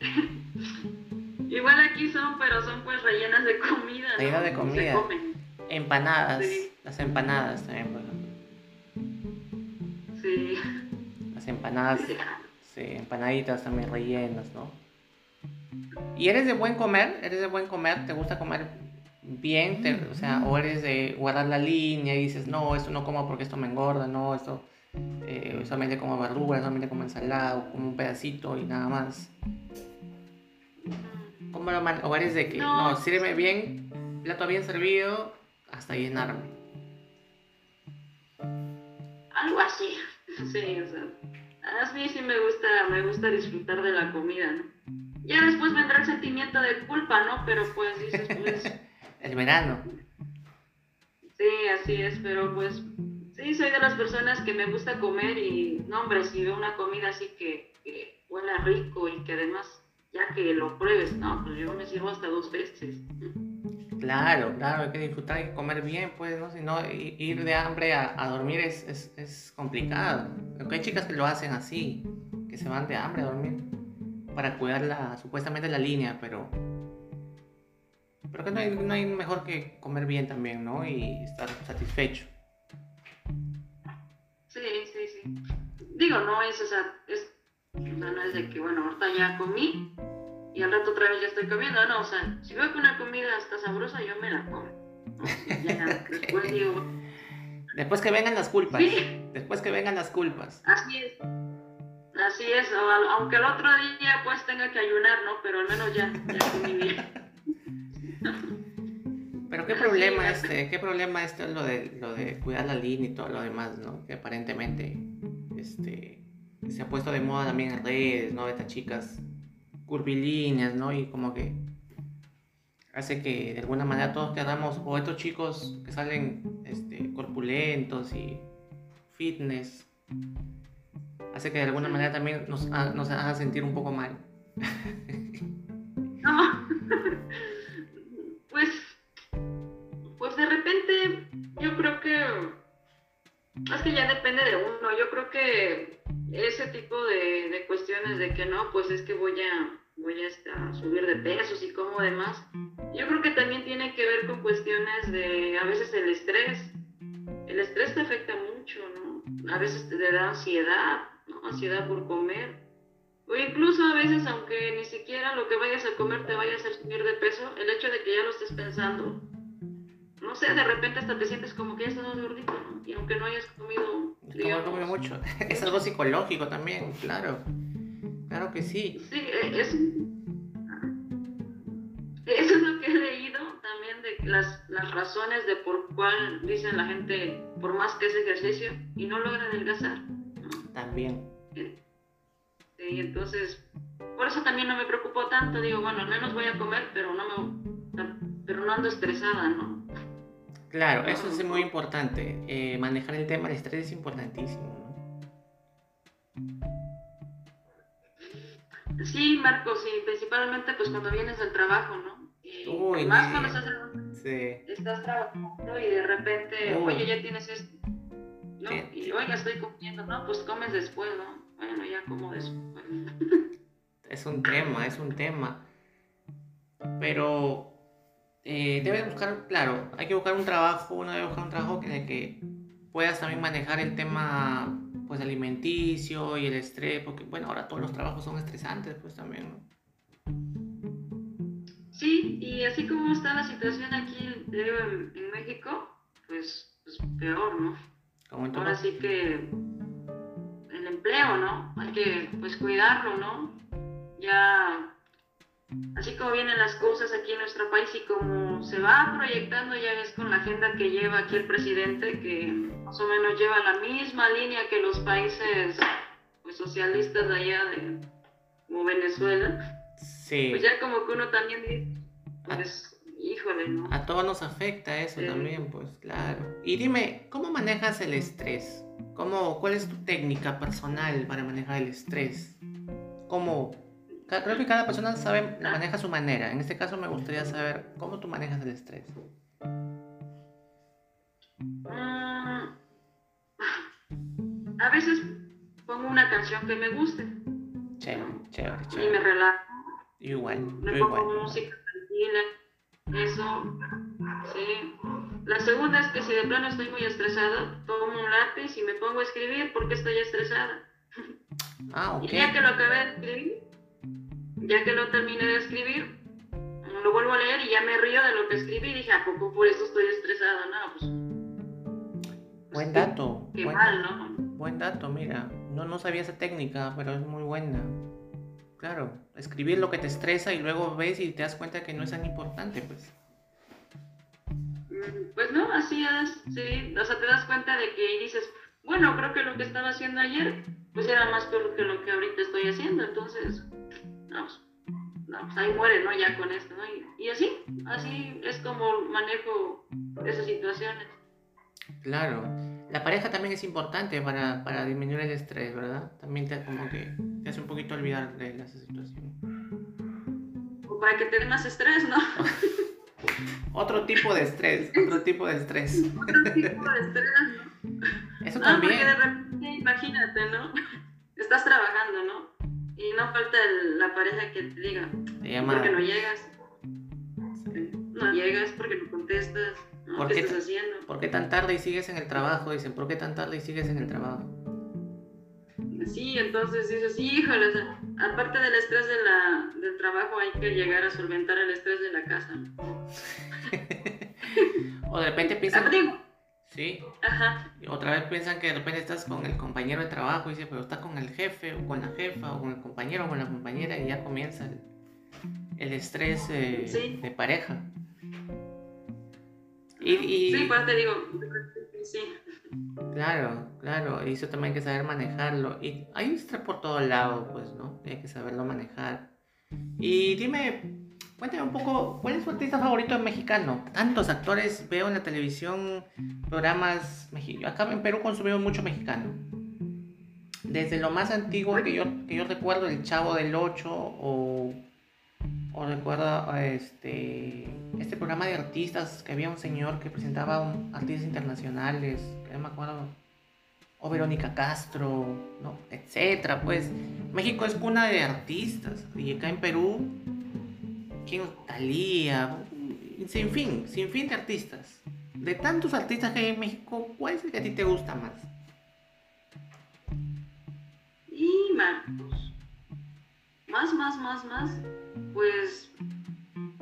Igual aquí son, pero son pues rellenas de comida. Rellenas de comida. Empanadas. Las empanadas también, por ejemplo. Sí. Las empanadas. Sí, empanaditas también rellenas, ¿no? ¿Y eres de buen comer? ¿Eres de buen comer? ¿Te gusta comer bien, o sea, o eres de guardar la línea y dices, no, esto no como porque esto me engorda, no, esto eh, solamente como verdura, solamente como ensalada, como un pedacito y nada más. ¿Cómo lo o eres de que, no, sirve bien, plato bien servido, hasta llenarme? Algo así, sí, o sea, a mí sí me gusta, me gusta disfrutar de la comida, ¿no? Ya después vendrá el sentimiento de culpa, ¿no? Pero pues dices, pues... el verano. Sí, así es, pero pues sí, soy de las personas que me gusta comer y, no, hombre, si veo una comida así que, que huela rico y que además, ya que lo pruebes, no, pues yo me sirvo hasta dos veces. Claro, claro, hay que disfrutar y comer bien, pues, ¿no? Si no, ir de hambre a, a dormir es, es, es, complicado. Aunque hay chicas que lo hacen así, que se van de hambre a dormir para cuidar la, supuestamente la línea, pero... Pero que no hay, no hay mejor que comer bien también, ¿no? Y estar satisfecho. Sí, sí, sí. Digo, no es, o sea, es, o sea, no es de que, bueno, ahorita ya comí y al rato otra vez ya estoy comiendo, no, o sea, si veo que una comida está sabrosa, yo me la como. después digo... Después que vengan las culpas. Después que vengan las culpas. Así es. Así es, aunque el otro día pues tenga que ayunar, ¿no? Pero al menos ya, ya comí bien. Pero qué problema este, qué problema este es lo de lo de cuidar la línea y todo lo demás, ¿no? Que aparentemente este se ha puesto de moda también en redes, ¿no? Estas chicas curvilíneas, ¿no? Y como que hace que de alguna manera todos quedamos, o estos chicos que salen este, corpulentos y fitness, hace que de alguna manera también nos, nos haga sentir un poco mal. No, pues, pues de repente yo creo que es que ya depende de uno. Yo creo que ese tipo de, de cuestiones de que no, pues es que voy a voy a subir de pesos y como demás. Yo creo que también tiene que ver con cuestiones de a veces el estrés. El estrés te afecta mucho, ¿no? A veces te da ansiedad, ansiedad por comer. O incluso a veces, aunque ni siquiera lo que vayas a comer te vaya a hacer subir de peso, el hecho de que ya lo estés pensando, no sé, de repente hasta te sientes como que ya estás más gordito, ¿no? Y aunque no hayas comido... Digamos, no comido mucho. es algo psicológico también, claro. Claro que sí. Sí, e, es... Eso es lo que he leído también de las, las razones de por cuál dicen la gente, por más que ese ejercicio, y no logra adelgazar. También. Sí, entonces, por eso también no me preocupo tanto. Digo, bueno, al menos voy a comer, pero no, me, pero no ando estresada, ¿no? Claro, eso es muy importante. Eh, manejar el tema del estrés es importantísimo, Sí, Marcos, sí, principalmente pues cuando vienes del trabajo, ¿no? Y más cuando estás, estás trabajando y de repente, oye, ya tienes esto, ¿no? Y oiga, estoy comiendo, ¿no? Pues comes después, ¿no? Bueno, ya como después. Es un tema, es un tema. Pero eh, debes buscar, claro, hay que buscar un trabajo, uno debe buscar un trabajo en el que puedas también manejar el tema pues alimenticio y el estrés, porque bueno, ahora todos los trabajos son estresantes pues también, ¿no? Sí, y así como está la situación aquí en, en México, pues, pues, peor, ¿no? Ahora sí que el empleo, ¿no? Hay que pues cuidarlo, ¿no? Ya así como vienen las cosas aquí en nuestro país y como se va proyectando ya es con la agenda que lleva aquí el presidente, que más o menos lleva la misma línea que los países pues, socialistas de allá, de, como Venezuela. Sí. Pues ya como que uno también pues, híjole, ¿no? A todos nos afecta eso también, pues, claro. Y dime, ¿cómo manejas el estrés? ¿Cómo, ¿Cuál es tu técnica personal para manejar el estrés? ¿Cómo Creo que cada persona sabe, maneja su manera. En este caso me gustaría saber cómo tú manejas el estrés. Mm, a veces pongo una canción que me guste. Chévere, chévere, chévere. Y me relajo. Igual. Me pongo música tranquila. Eso. Sí. La segunda es que si de plano estoy muy estresada, tomo un lápiz y me pongo a escribir porque estoy estresada. Ah, ok. Y ya que lo acabé de escribir, ya que lo terminé de escribir, lo vuelvo a leer y ya me río de lo que escribí y dije, ¿a poco por eso estoy estresada? No, pues... Buen dato. Qué buen, mal, ¿no? Buen dato, mira. No, no sabía esa técnica, pero es muy buena. Claro, escribir lo que te estresa y luego ves y te das cuenta que no es tan importante, pues. Mm, Pues no, así es, sí. O sea, te das cuenta de que dices, bueno, creo que lo que estaba haciendo ayer, pues era más peor que lo que ahorita estoy haciendo. Entonces, no, pues, no, pues ahí muere, ¿no? Ya con esto, ¿no? Y, y así, así es como manejo esas situaciones. Claro. La pareja también es importante para, para disminuir el estrés, ¿verdad? También te, como que te hace un poquito olvidar de la situación. O para que te dé más estrés, ¿no? Otro tipo de estrés, otro tipo de estrés. Otro tipo de estrés, ¿no? Eso porque de también. repente, imagínate, ¿no? Estás trabajando, ¿no? Y no falta el- la pareja que te diga, Se ¿por llama... qué no llegas? No llegas, porque no contestas, ¿no? ¿Por ¿Qué qué estás te- haciendo? ¿Por qué tan tarde y sigues en el trabajo? Dicen, ¿por qué tan tarde y sigues en el trabajo? Sí, entonces dices, híjole, o sea, aparte del estrés de la, del trabajo hay que llegar a solventar el estrés de la casa. O de repente piensan... Sí, Ajá, y otra vez piensan que de repente estás con el compañero de trabajo y dices, pero estás con el jefe o con la jefa o con el compañero o con la compañera y ya comienza el, el estrés eh, Sí. de pareja. Y, y- sí, pues te digo, sí. claro, claro, y eso también hay que saber manejarlo. Y hay estrés por todo lado, pues, ¿no? Hay que saberlo manejar. Y dime, cuéntame un poco, ¿cuál es tu artista favorito mexicano? Tantos actores veo en la televisión, programas mexicanos. Acá en Perú consumimos mucho mexicano. Desde lo más antiguo que yo, que yo recuerdo, el Chavo del 8 o, o recuerdo este, este programa de artistas que había un señor que presentaba artistas internacionales, que no me acuerdo, o Verónica Castro, ¿no? etcétera, pues México es cuna de artistas y acá en Perú, ¿quién? Talía, sin fin, sin fin de artistas. De tantos artistas que hay en México, ¿cuál es el que a ti te gusta más? Y Marcos, más, más, más, más, pues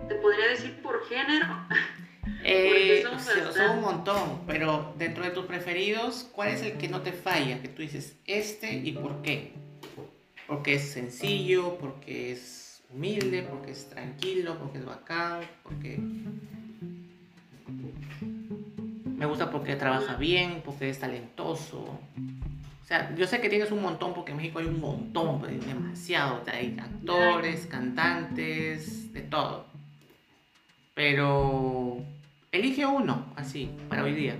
te podría decir por género. Eh, son o sea, son bastantes. un montón, pero dentro de tus preferidos, ¿cuál es el que no te falla? Que tú dices, este y por qué. Porque es sencillo, porque es humilde, porque es tranquilo, porque es bacán, porque... Me gusta porque trabaja bien, porque es talentoso. O sea, yo sé que tienes un montón, porque en México hay un montón, demasiado. o sea, hay actores, cantantes, de todo. Pero elige uno, así, para hoy día.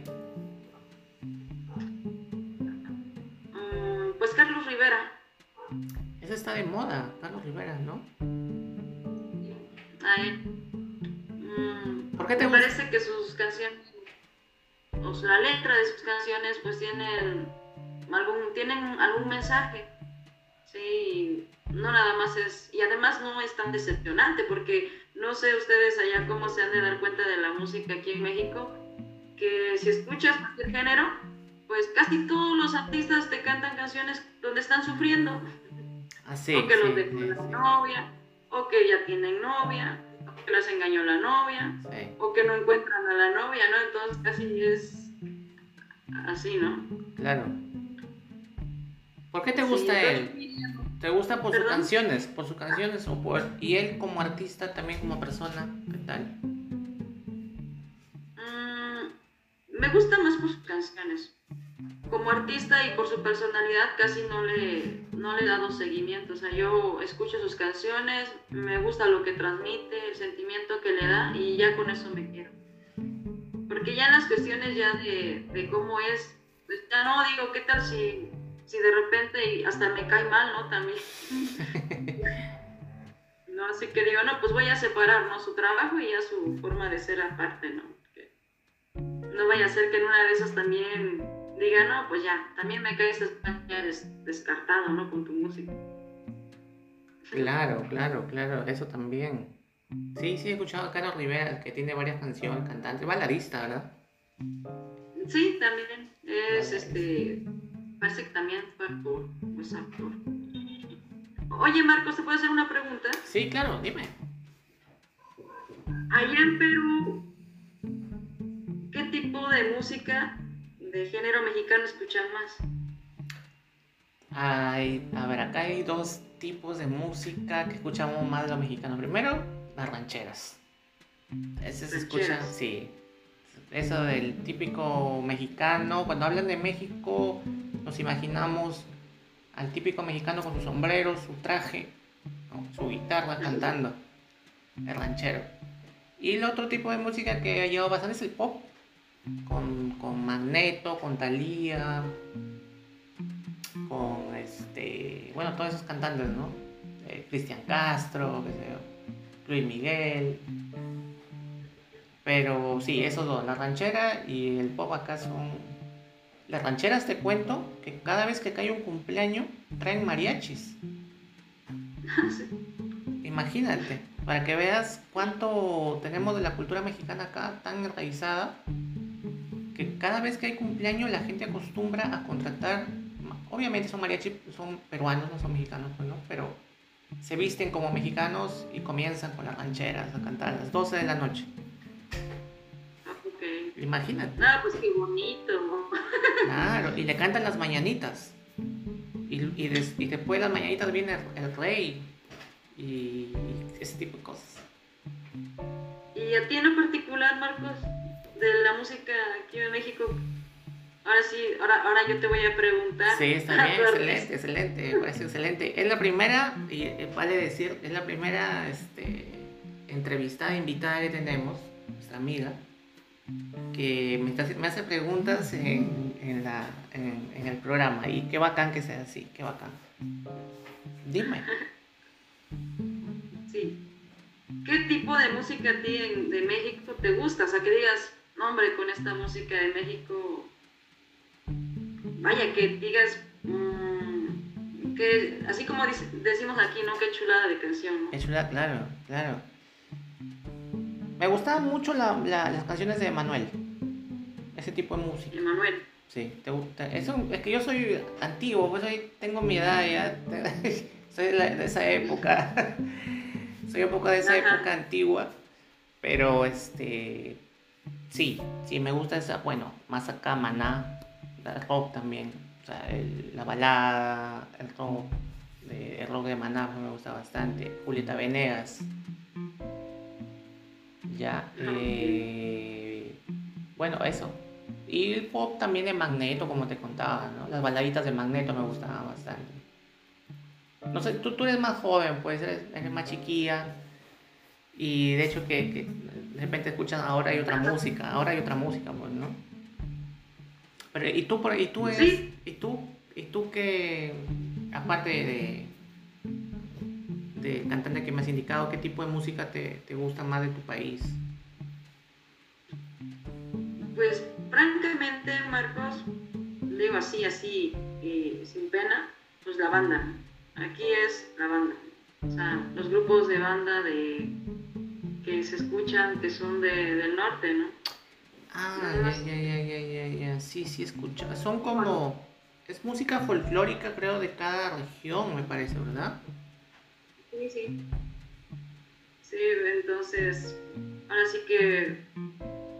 Mm, pues Carlos Rivera, Ese está de moda, Carlos Rivera, ¿no? a él. Mm, ¿Por qué te me parece que sus canciones, o sea, la letra de sus canciones, pues tienen algún, tienen algún mensaje. Sí, no nada más es, y además no es tan decepcionante, porque no sé ustedes allá cómo se han de dar cuenta de la música aquí en México, que si escuchas cualquier género, pues casi todos los artistas te cantan canciones donde están sufriendo, O que sí, los sí, dejó la novia, o que ya tienen novia, o que las engañó la novia, o que no encuentran a la novia, ¿no? Entonces casi es así, ¿no? Claro. ¿Por qué te gusta él? ¿Te gusta por sus canciones? ¿Por sus canciones o por... Y él como artista, también como persona, ¿qué tal? mm, me gusta más por sus canciones. Como artista y por su personalidad casi no le, no le he dado seguimiento. O sea, yo escucho sus canciones, me gusta lo que transmite, el sentimiento que le da y ya con eso me quiero. Porque ya en las cuestiones ya de, de cómo es, pues ya no digo, ¿qué tal si, si de repente hasta me cae mal, ¿no? También. no, así que digo, no, pues voy a separar, ¿no? Su trabajo y ya su forma de ser aparte, ¿no? Porque no vaya a ser que en una de esas también diga, no, pues ya, también me caes ya des- descartado, ¿no? Con tu música. Claro, claro, claro, eso también. Sí, sí, he escuchado a Carlos Rivera, que tiene varias canciones, cantante, baladista, ¿verdad? Sí, también es este, parece que también fue actor, es actor. Oye, Marcos, ¿te puedo hacer una pregunta? Sí, claro, dime. allá en Perú, ¿qué tipo de música de género mexicano escuchan más? Hay, a ver, acá hay dos tipos de música que escuchamos más de los mexicanos. Primero, las rancheras. Ese se escucha, sí. Eso del típico mexicano. Cuando hablan de México, nos imaginamos al típico mexicano con su sombrero, su traje, su guitarra cantando. El ranchero. Y el otro tipo de música que ha llegado bastante es el pop. Con, con Magneto, con Thalía, con este, bueno, todos esos cantantes, ¿no? Eh, Cristian Castro, qué sé yo, Luis Miguel. Pero sí, esos dos, la ranchera y el pop acá son... Las rancheras te cuento que cada vez que cae un cumpleaños traen mariachis. Imagínate, para que veas cuánto tenemos de la cultura mexicana acá tan enraizada, que cada vez que hay cumpleaños la gente acostumbra a contratar obviamente son mariachis, son peruanos, no son mexicanos, pues, ¿no? Pero se visten como mexicanos y comienzan con las rancheras a cantar a las 12 de la noche. Okay. Imagínate. Ah, pues qué bonito. Claro, y le cantan las mañanitas. Y, y, y después de las mañanitas viene el, rey y, y, ese tipo de cosas. ¿Y a ti en particular, Marcos, de la música aquí en México, Ahora sí, ahora, ahora yo te voy a preguntar. Sí, está bien, excelente, excelente, me parece excelente. Es la primera, y eh, vale decir, es la primera este, entrevistada, invitada que tenemos, nuestra amiga, que me, me hace preguntas en, en, la, en, el programa. Y qué bacán que sea así, qué bacán. Dime. Sí. ¿Qué tipo de música a ti de México te gusta? O sea, que digas, no, hombre, con esta música de México vaya, que digas, mm, que así como decimos aquí, ¿no? Qué chulada de canción. Qué chulada, claro, claro. Me gustaban mucho las canciones de Manuel. Ese tipo de música. Manuel. Sí, te gusta. Eso, es que yo soy antiguo, pues hoy tengo mi edad ya. soy de, esa época. soy un poco de esa época antigua. Pero este. Sí, sí, me gusta esa. Bueno, más acá, Maná el rock también, o sea, la balada, el rock, el rock de Maná me gusta bastante, Julieta Venegas, ya, eh, bueno, eso. Y el pop también de Magneto, como te contaba, ¿no? Las baladitas de Magneto me gustaban bastante. No sé, tú, tú eres más joven, pues eres, más chiquilla. Y de hecho que, que, de repente escuchan ahora hay otra música, ahora hay otra música, pues, ¿no? ¿y tú, por, y tú, y tú, y tú que, aparte de, de cantante que me has indicado, qué tipo de música te, te gusta más de tu país? Pues francamente, Marcos, digo así, así, eh, sin pena, pues la banda. Aquí es la banda. O sea, los grupos de banda de que se escuchan que son de, del norte, ¿no? Ah, ya, ya, ya, ya, ya, ya. Sí, sí, escucha. Son como. Es música folclórica, creo, de cada región, me parece, ¿verdad? Sí, sí. Sí, entonces. Ahora sí que.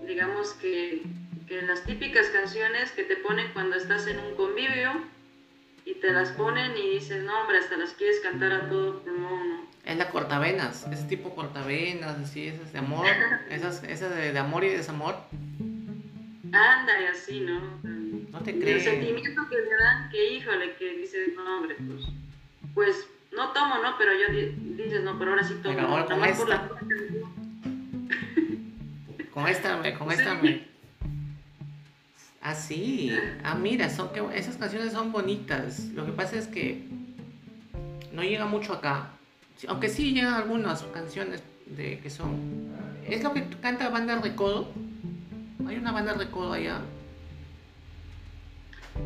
Digamos que, que las típicas canciones que te ponen cuando estás en un convivio y te las ponen y dices, no, hombre, hasta las quieres cantar a todo pulmón, ¿no? Es la cortavenas, ese tipo cortavenas, así, esas de amor, esas, esas de, de amor y desamor. Anda, y así, ¿no? No te crees. El sentimiento que le dan, que híjole, que dices, no, hombre, pues, pues no tomo, ¿no? Pero yo dices, no, pero ahora sí tomo. Pero ahora con esta. con esta, me, con esta me. Ah, sí. Ah, mira, son que esas canciones son bonitas. Lo que pasa es que no llega mucho acá. Aunque sí llegan algunas canciones de que son. Es lo que canta Banda Recodo. ¿Hay una banda de codo allá?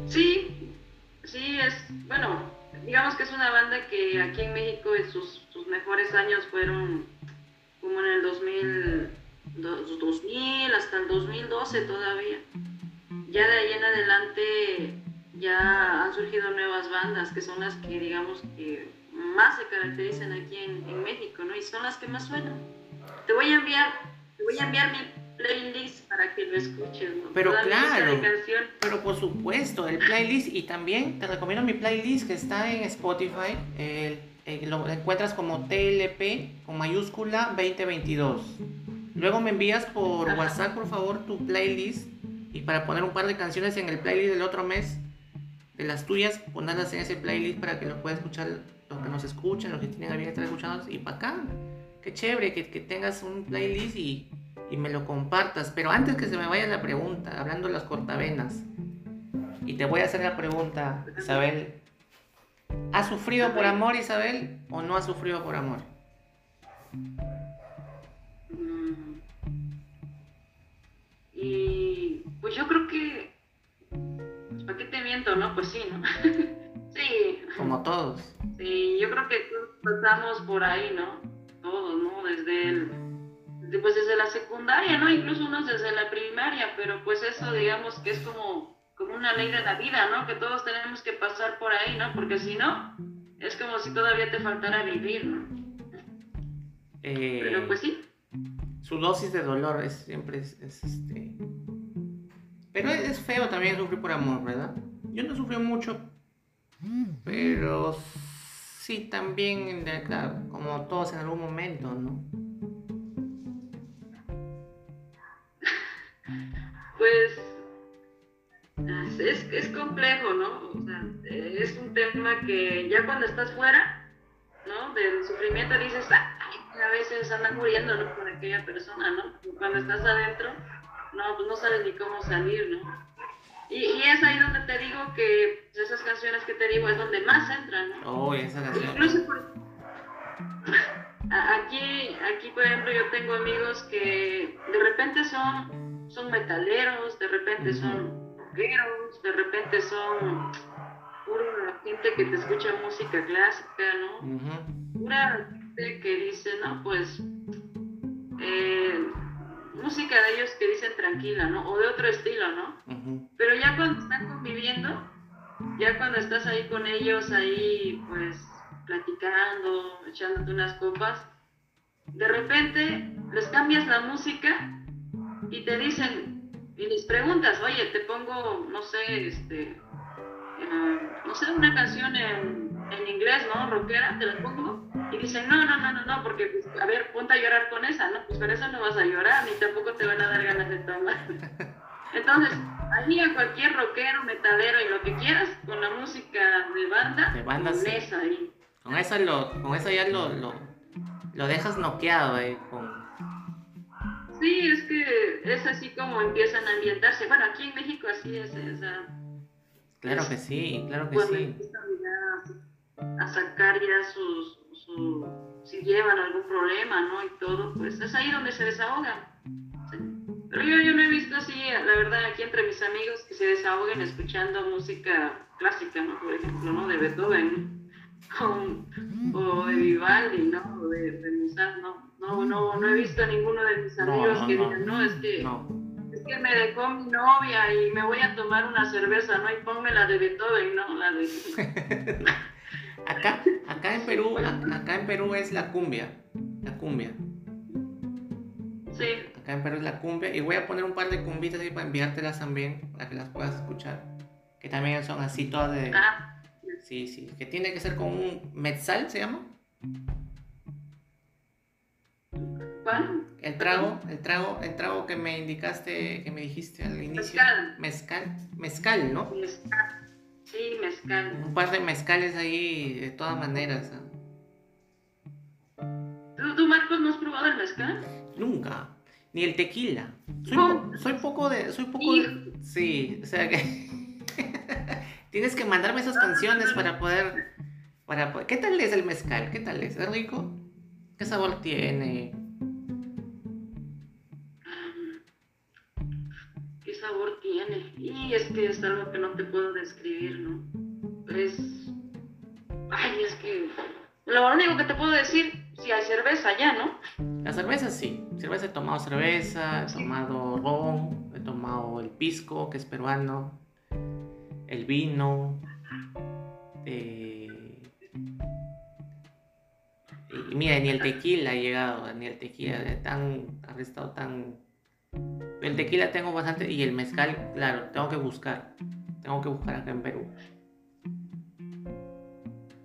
Sí, sí, es, bueno, digamos que es una banda que aquí en México en sus, mejores años fueron como en el 2000, 2000 hasta el 2012 todavía. Ya de ahí en adelante ya han surgido nuevas bandas que son las que digamos que más se caracterizan aquí en, en México, ¿no? Y son las que más suenan. Te voy a enviar voy a enviar mi playlist para que lo escuches. ¿no? Pero Toda claro. Pero por supuesto, el playlist y también te recomiendo mi playlist que está en Spotify. El- el- lo encuentras como TLP con mayúscula 2022. Luego me envías por Ajá. WhatsApp, por favor, tu playlist y para poner un par de canciones en el playlist del otro mes de las tuyas, ponerlas en ese playlist para que lo puedan escuchar los que nos escuchan, los que tienen a bien estar escuchando y acá. Qué chévere que, que tengas un playlist y, y me lo compartas. Pero antes que se me vaya la pregunta, hablando de las cortavenas, y te voy a hacer la pregunta, Isabel. ¿Has sufrido por amor, Isabel, o no has sufrido por amor? Mm. Y pues yo creo que. ¿Para qué te miento, no? Pues sí, ¿no? sí, Como todos. sí, yo creo que todos pasamos por ahí, ¿no? Todos, ¿no? Desde el. Pues desde la secundaria, ¿no? Incluso unos desde la primaria, pero pues eso digamos que es como, como una ley de la vida, ¿no? Que todos tenemos que pasar por ahí, ¿no? Porque si no, es como si todavía te faltara vivir, ¿no? Eh, Pero pues sí. su dosis de dolor es siempre es, es, este. Pero es feo también sufrir por amor, ¿verdad? Yo no sufrí mucho, pero sí también, de- claro, como todos en algún momento, ¿no? Pues es, es complejo, ¿no? O sea, es un tema que ya cuando estás fuera, ¿no? Del sufrimiento dices, ay, a veces andan muriendo, ¿no? Por aquella persona, ¿no? Cuando estás adentro, no, pues no sabes ni cómo salir, ¿no? Y, y es ahí donde te digo que esas canciones que te digo es donde más entran, ¿no? Oh, esa canción. Incluso por- aquí, aquí, por ejemplo, yo tengo amigos que de repente son, son metaleros, de repente son rockeros, de repente son pura gente que te escucha música clásica, ¿no? Ujú. Pura gente que dice, no, pues, eh, música de ellos que dicen tranquila, ¿no? O de otro estilo, ¿no? Pero ya cuando están conviviendo, ya cuando estás ahí con ellos, ahí pues platicando, echándote unas copas, de repente les cambias la música y te dicen, y les preguntas, oye, te pongo, no sé, este, eh, no sé, una canción en, en inglés, ¿no? Rockera, te la pongo. Y dicen, no, no, no, no, no, porque, pues, a ver, ponte a llorar con esa, ¿no? Pues con esa no vas a llorar, ni tampoco te van a dar ganas de tomar. Entonces, ahí a cualquier rockero, metalero y lo que quieras, con la música de banda, De banda, con sí. esa ahí. Con eso, lo, con eso ya lo, lo, lo dejas noqueado ahí. Con... Sí, es que es así como empiezan a ambientarse. Bueno, aquí en México así es, o sea, Claro que sí, claro que sí. a sacar ya sus, su, si llevan algún problema, ¿no? Y todo, pues es ahí donde se desahogan. Sí. Pero yo, yo no he visto así, la verdad, aquí entre mis amigos que se desahoguen escuchando música clásica, ¿no? Por ejemplo, ¿no? De Beethoven, o, o de Vivaldi, ¿no? O de, de Mozart, ¿no? No, no, no he visto a ninguno de mis No, amigos no, que no. digan, no, es que... No. Es que me dejó mi novia y me voy a tomar una cerveza, ¿no? Y ponme la de Beethoven, ¿no? La de... Acá, acá en Perú, acá en Perú es la cumbia. La cumbia. Sí, Acá en Perú es la cumbia. Y voy a poner un par de cumbitas ahí para enviártelas también, para que las puedas escuchar. Que también son así todas de. ah, Sí, sí. Que tiene que ser con un metzal, ¿se llama? ¿cuál? El trago, el trago, el trago que me indicaste, que me dijiste al inicio. Mezcal. Mezcal. Mezcal, ¿no? Mezcal. Sí, mezcal. Un par de mezcales ahí de todas maneras. ¿ah? ¿Tú, tú, Marcos, no has probado el mezcal? Nunca. Ni el tequila. Soy, soy poco de. Soy poco de. Sí, o sea que. Tienes que mandarme esas canciones para poder. Para poder- ¿Qué tal es el mezcal? ¿Qué tal es? ¿Es rico? ¿Qué sabor tiene? Y es que es algo que no te puedo describir, ¿no? Es... Ay, es que... Lo único que te puedo decir, si hay cerveza ya, ¿no? La cerveza sí. Cerveza he tomado cerveza, he Sí. tomado ron, he tomado el pisco, que es peruano, el vino, eh, Y mira, ni el tequila ha llegado, ni el tequila tan, ha estado tan... El tequila tengo bastante y el mezcal, claro, tengo que buscar. Tengo que buscar acá en Perú.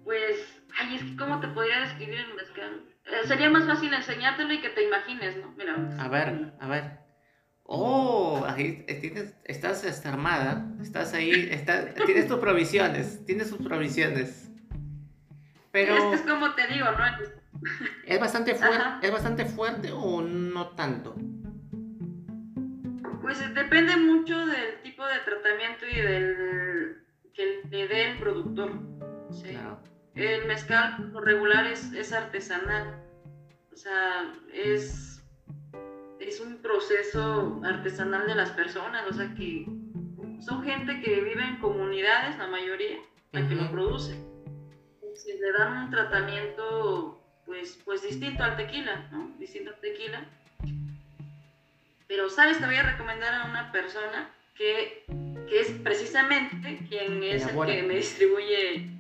Pues, ay, es que cómo te podría describir el mezcal. Eh, sería más fácil enseñártelo y que te imagines, ¿no? Mira. A ver, a ver. Oh, ahí tienes, estás armada, estás ahí, tienes tus provisiones, tienes tus provisiones. Pero... Es que es como te digo, ¿no? ¿Es bastante, fuerte, ¿Es bastante fuerte o no tanto? Pues depende mucho del tipo de tratamiento y del que le dé el productor. ¿sí? El mezcal, por regular, es, es artesanal. O sea, es, es un proceso artesanal de las personas. O sea, que son gente que vive en comunidades, la mayoría, la que lo produce. Si le dan un tratamiento pues, pues distinto al tequila, ¿no? Distinto al tequila. Pero, ¿sabes? Te voy a recomendar a una persona que, que es precisamente quien es el que me distribuye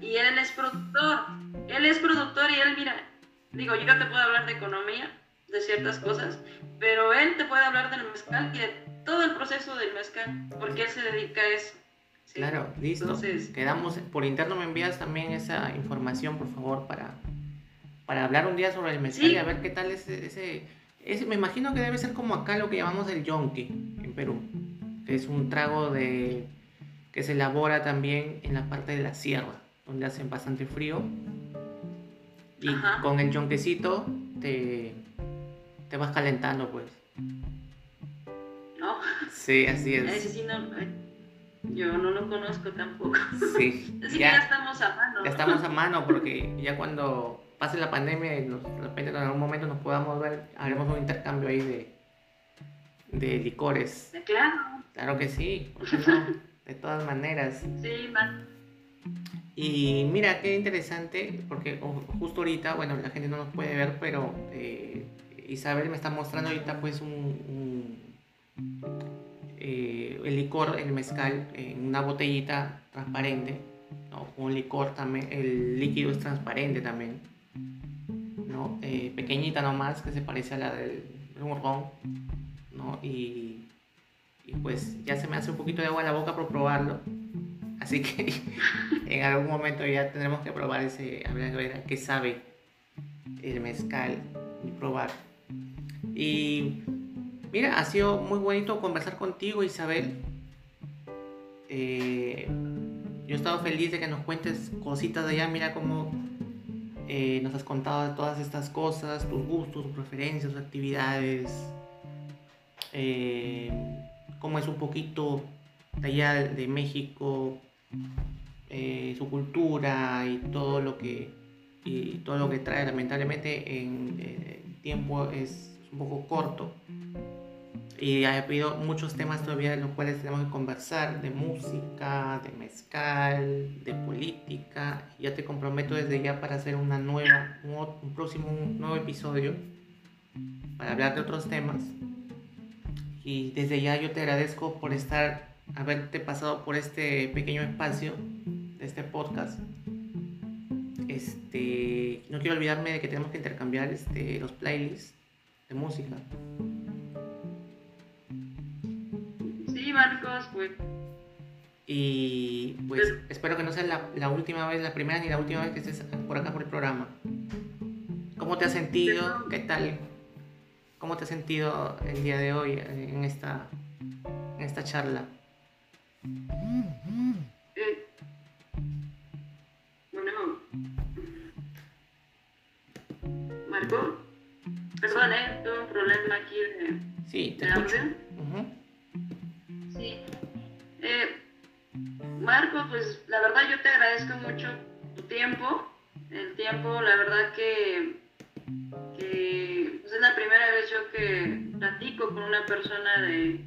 y él es productor. Él es productor y él, mira, digo, yo no te puedo hablar de economía, de ciertas cosas, pero él te puede hablar del mezcal y de todo el proceso del mezcal, porque él se dedica a eso. Claro, listo. Entonces, Quedamos, por interno me envías también esa información, por favor, para, para hablar un día sobre el mezcal y a ver qué tal es ese, Me imagino que debe ser como acá lo que llamamos el yonki en Perú, que es un trago de que se elabora también en la parte de la sierra, donde hace bastante frío. Y con el yonquecito te, te vas calentando, pues. ¿No? Sí, así es. sí, no, yo no lo conozco tampoco. Sí. Así ya, que ya estamos a mano. Ya estamos a mano porque ya cuando pase la pandemia y nos, de repente en algún momento nos podamos ver, haremos un intercambio ahí de, de licores. Claro. Claro que sí, de todas maneras. Sí, man. Y mira, qué interesante, porque justo ahorita, bueno, la gente no nos puede ver, pero eh, Isabel me está mostrando ahorita pues un, eh, el licor, el mezcal, en una botellita transparente, ¿no? Un licor también, el líquido es transparente también, ¿no? Eh, pequeñita nomás, que se parece a la del ron, ¿no? Y pues ya se me hace un poquito de agua en la boca por probarlo. Así que en algún momento ya tendremos que probar ese, a ver, qué sabe el mezcal y probar. Y mira, ha sido muy bonito conversar contigo, Isabel. Eh, yo he estado feliz de que nos cuentes cositas de allá. Mira cómo eh, nos has contado todas estas cosas, tus gustos, tus preferencias, tus actividades. Eh, cómo es un poquito de allá de México, eh, su cultura y todo lo que y todo lo que trae lamentablemente en, eh, tiempo es un poco corto y ha habido muchos temas todavía de los cuales tenemos que conversar de música, de mezcal, de política. Ya te comprometo desde ya para hacer una nueva, un, próximo nuevo episodio para hablar de otros temas. Y desde ya yo te agradezco por estar, haberte pasado por este pequeño espacio de este podcast. Este, no quiero olvidarme de que tenemos que intercambiar este, los playlists de música. Y pues espero que no sea la, la, última vez, la primera ni la última vez que estés por acá por el programa. ¿Cómo te has sentido? ¿Qué tal? ¿Cómo te has sentido el día de hoy en esta, en esta charla? Eh, bueno, Marco, perdón, ¿eh? Tuve un problema aquí de, sí, te Sí. Eh, Marco, pues la verdad yo te agradezco mucho tu tiempo. El tiempo, la verdad que, pues, es la primera vez yo que platico con una persona de,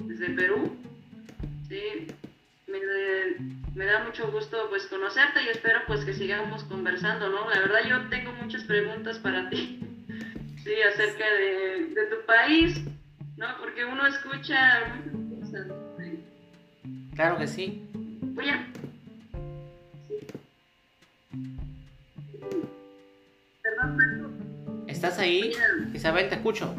desde Perú. ¿sí? Me, da mucho gusto pues conocerte y espero pues que sigamos conversando, ¿no? La verdad yo tengo muchas preguntas para ti, sí, acerca de, tu país, ¿no? Porque uno escucha Claro que sí. Voy a... ahí? Isabel, te escucho.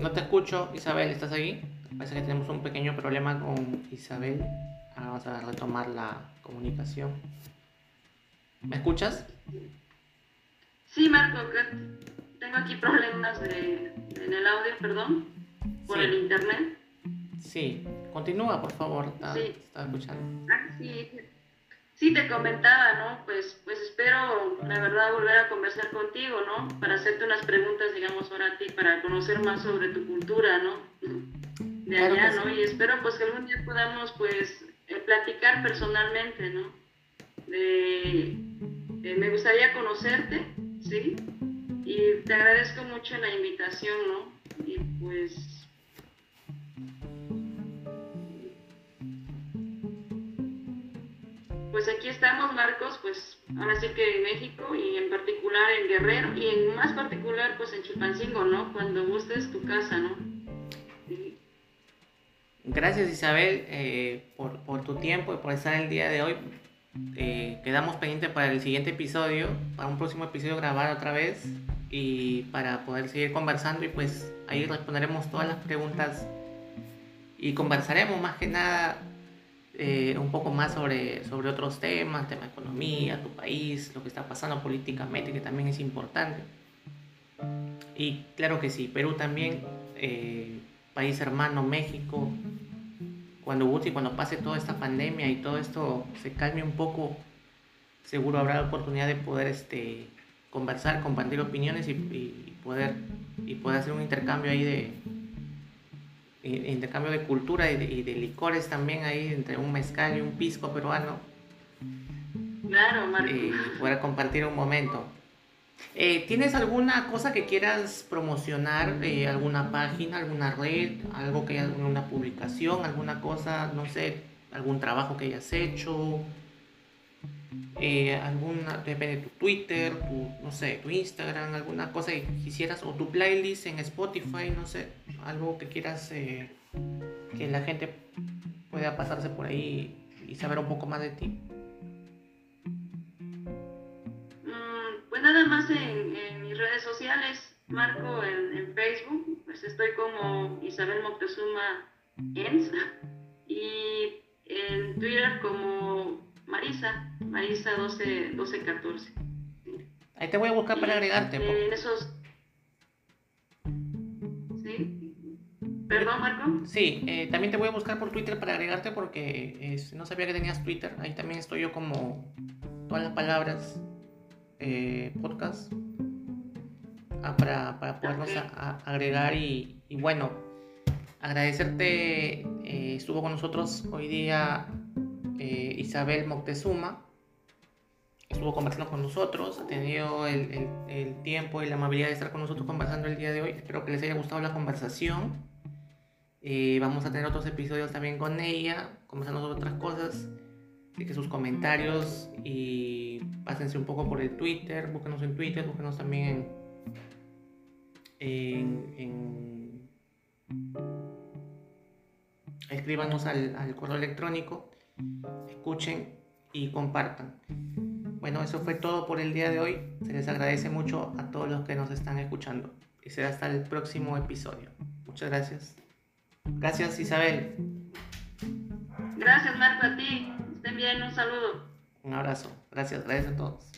No te escucho, Isabel, ¿estás ahí? Parece que tenemos un pequeño problema con Isabel. Ahora vamos a retomar la comunicación. ¿Me escuchas? Sí, Marco, tengo aquí problemas de, en el audio, perdón, por el internet. Sí, continúa, por favor. sí. Estaba escuchando. Ah, sí. Sí, te comentaba, ¿no? Pues, pues espero, la verdad, volver a conversar contigo, ¿no? Para hacerte unas preguntas, digamos, ahora a ti, para conocer más sobre tu cultura, ¿no? De allá, ¿no? Y espero, pues, que algún día podamos, pues, eh, platicar personalmente, ¿no? De, me gustaría conocerte, ¿sí? Y te agradezco mucho la invitación, ¿no? Y pues pues aquí estamos, Marcos, pues ahora sí que en México y en particular en Guerrero y en más particular pues en Chilpancingo, ¿no? Cuando gustes tu casa, ¿no? Gracias Isabel eh, por, por, tu tiempo y por estar el día de hoy. Eh, quedamos pendientes para el siguiente episodio, para un próximo episodio grabar otra vez y para poder seguir conversando y pues ahí responderemos todas las preguntas y conversaremos más que nada eh, un poco más sobre, sobre otros temas, tema de economía, tu país, lo que está pasando políticamente, que también es importante. Y claro que sí, Perú también, eh, país hermano, México, cuando guste y cuando pase toda esta pandemia y todo esto se calme un poco, seguro habrá la oportunidad de poder este, conversar, compartir opiniones y, y poder, y poder hacer un intercambio ahí de, intercambio de cultura y de, licores también ahí entre un mezcal y un pisco peruano. Claro, Marco. Eh, poder compartir un momento. Eh, ¿Tienes alguna cosa que quieras promocionar? Eh, ¿Alguna página, alguna red, algo que alguna publicación, alguna cosa, no sé, algún trabajo que hayas hecho? Eh, alguna, depende de tu Twitter, tu, no sé, tu Instagram, alguna cosa que quisieras, o tu playlist en Spotify, no sé, algo que quieras eh, que la gente pueda pasarse por ahí y saber un poco más de ti. Mm, pues nada más en, mis redes sociales, Marco en, Facebook, pues estoy como Isabel Moctezuma Ens, y en Twitter como Marisa, Marisa 12, 12 14. Ahí te voy a buscar para agregarte. En esos... ¿Sí? ¿Perdón, Marco? Sí, eh, también te voy a buscar por Twitter para agregarte porque no sabía que tenías Twitter. Ahí también estoy yo como todas las palabras eh, podcast ah, para, para, podernos agregar y, bueno, agradecerte. Eh, estuvo con nosotros hoy día eh, Isabel Moctezuma. Estuvo conversando con nosotros, ha tenido el, el, tiempo y la amabilidad de estar con nosotros conversando el día de hoy. Espero que les haya gustado la conversación. Eh, vamos a tener otros episodios también con ella, conversando sobre otras cosas. Así que sus comentarios y pásense un poco por el Twitter, búsquenos en Twitter, búsquenos también en, en, escríbanos al, al correo electrónico escuchen y compartan. Bueno, eso fue todo por el día de hoy. Se les agradece mucho a todos los que nos están escuchando. Y será hasta el próximo episodio. Muchas gracias. Gracias Isabel. Gracias Marco a ti. Estén bien, un saludo. Un abrazo. Gracias, gracias a todos.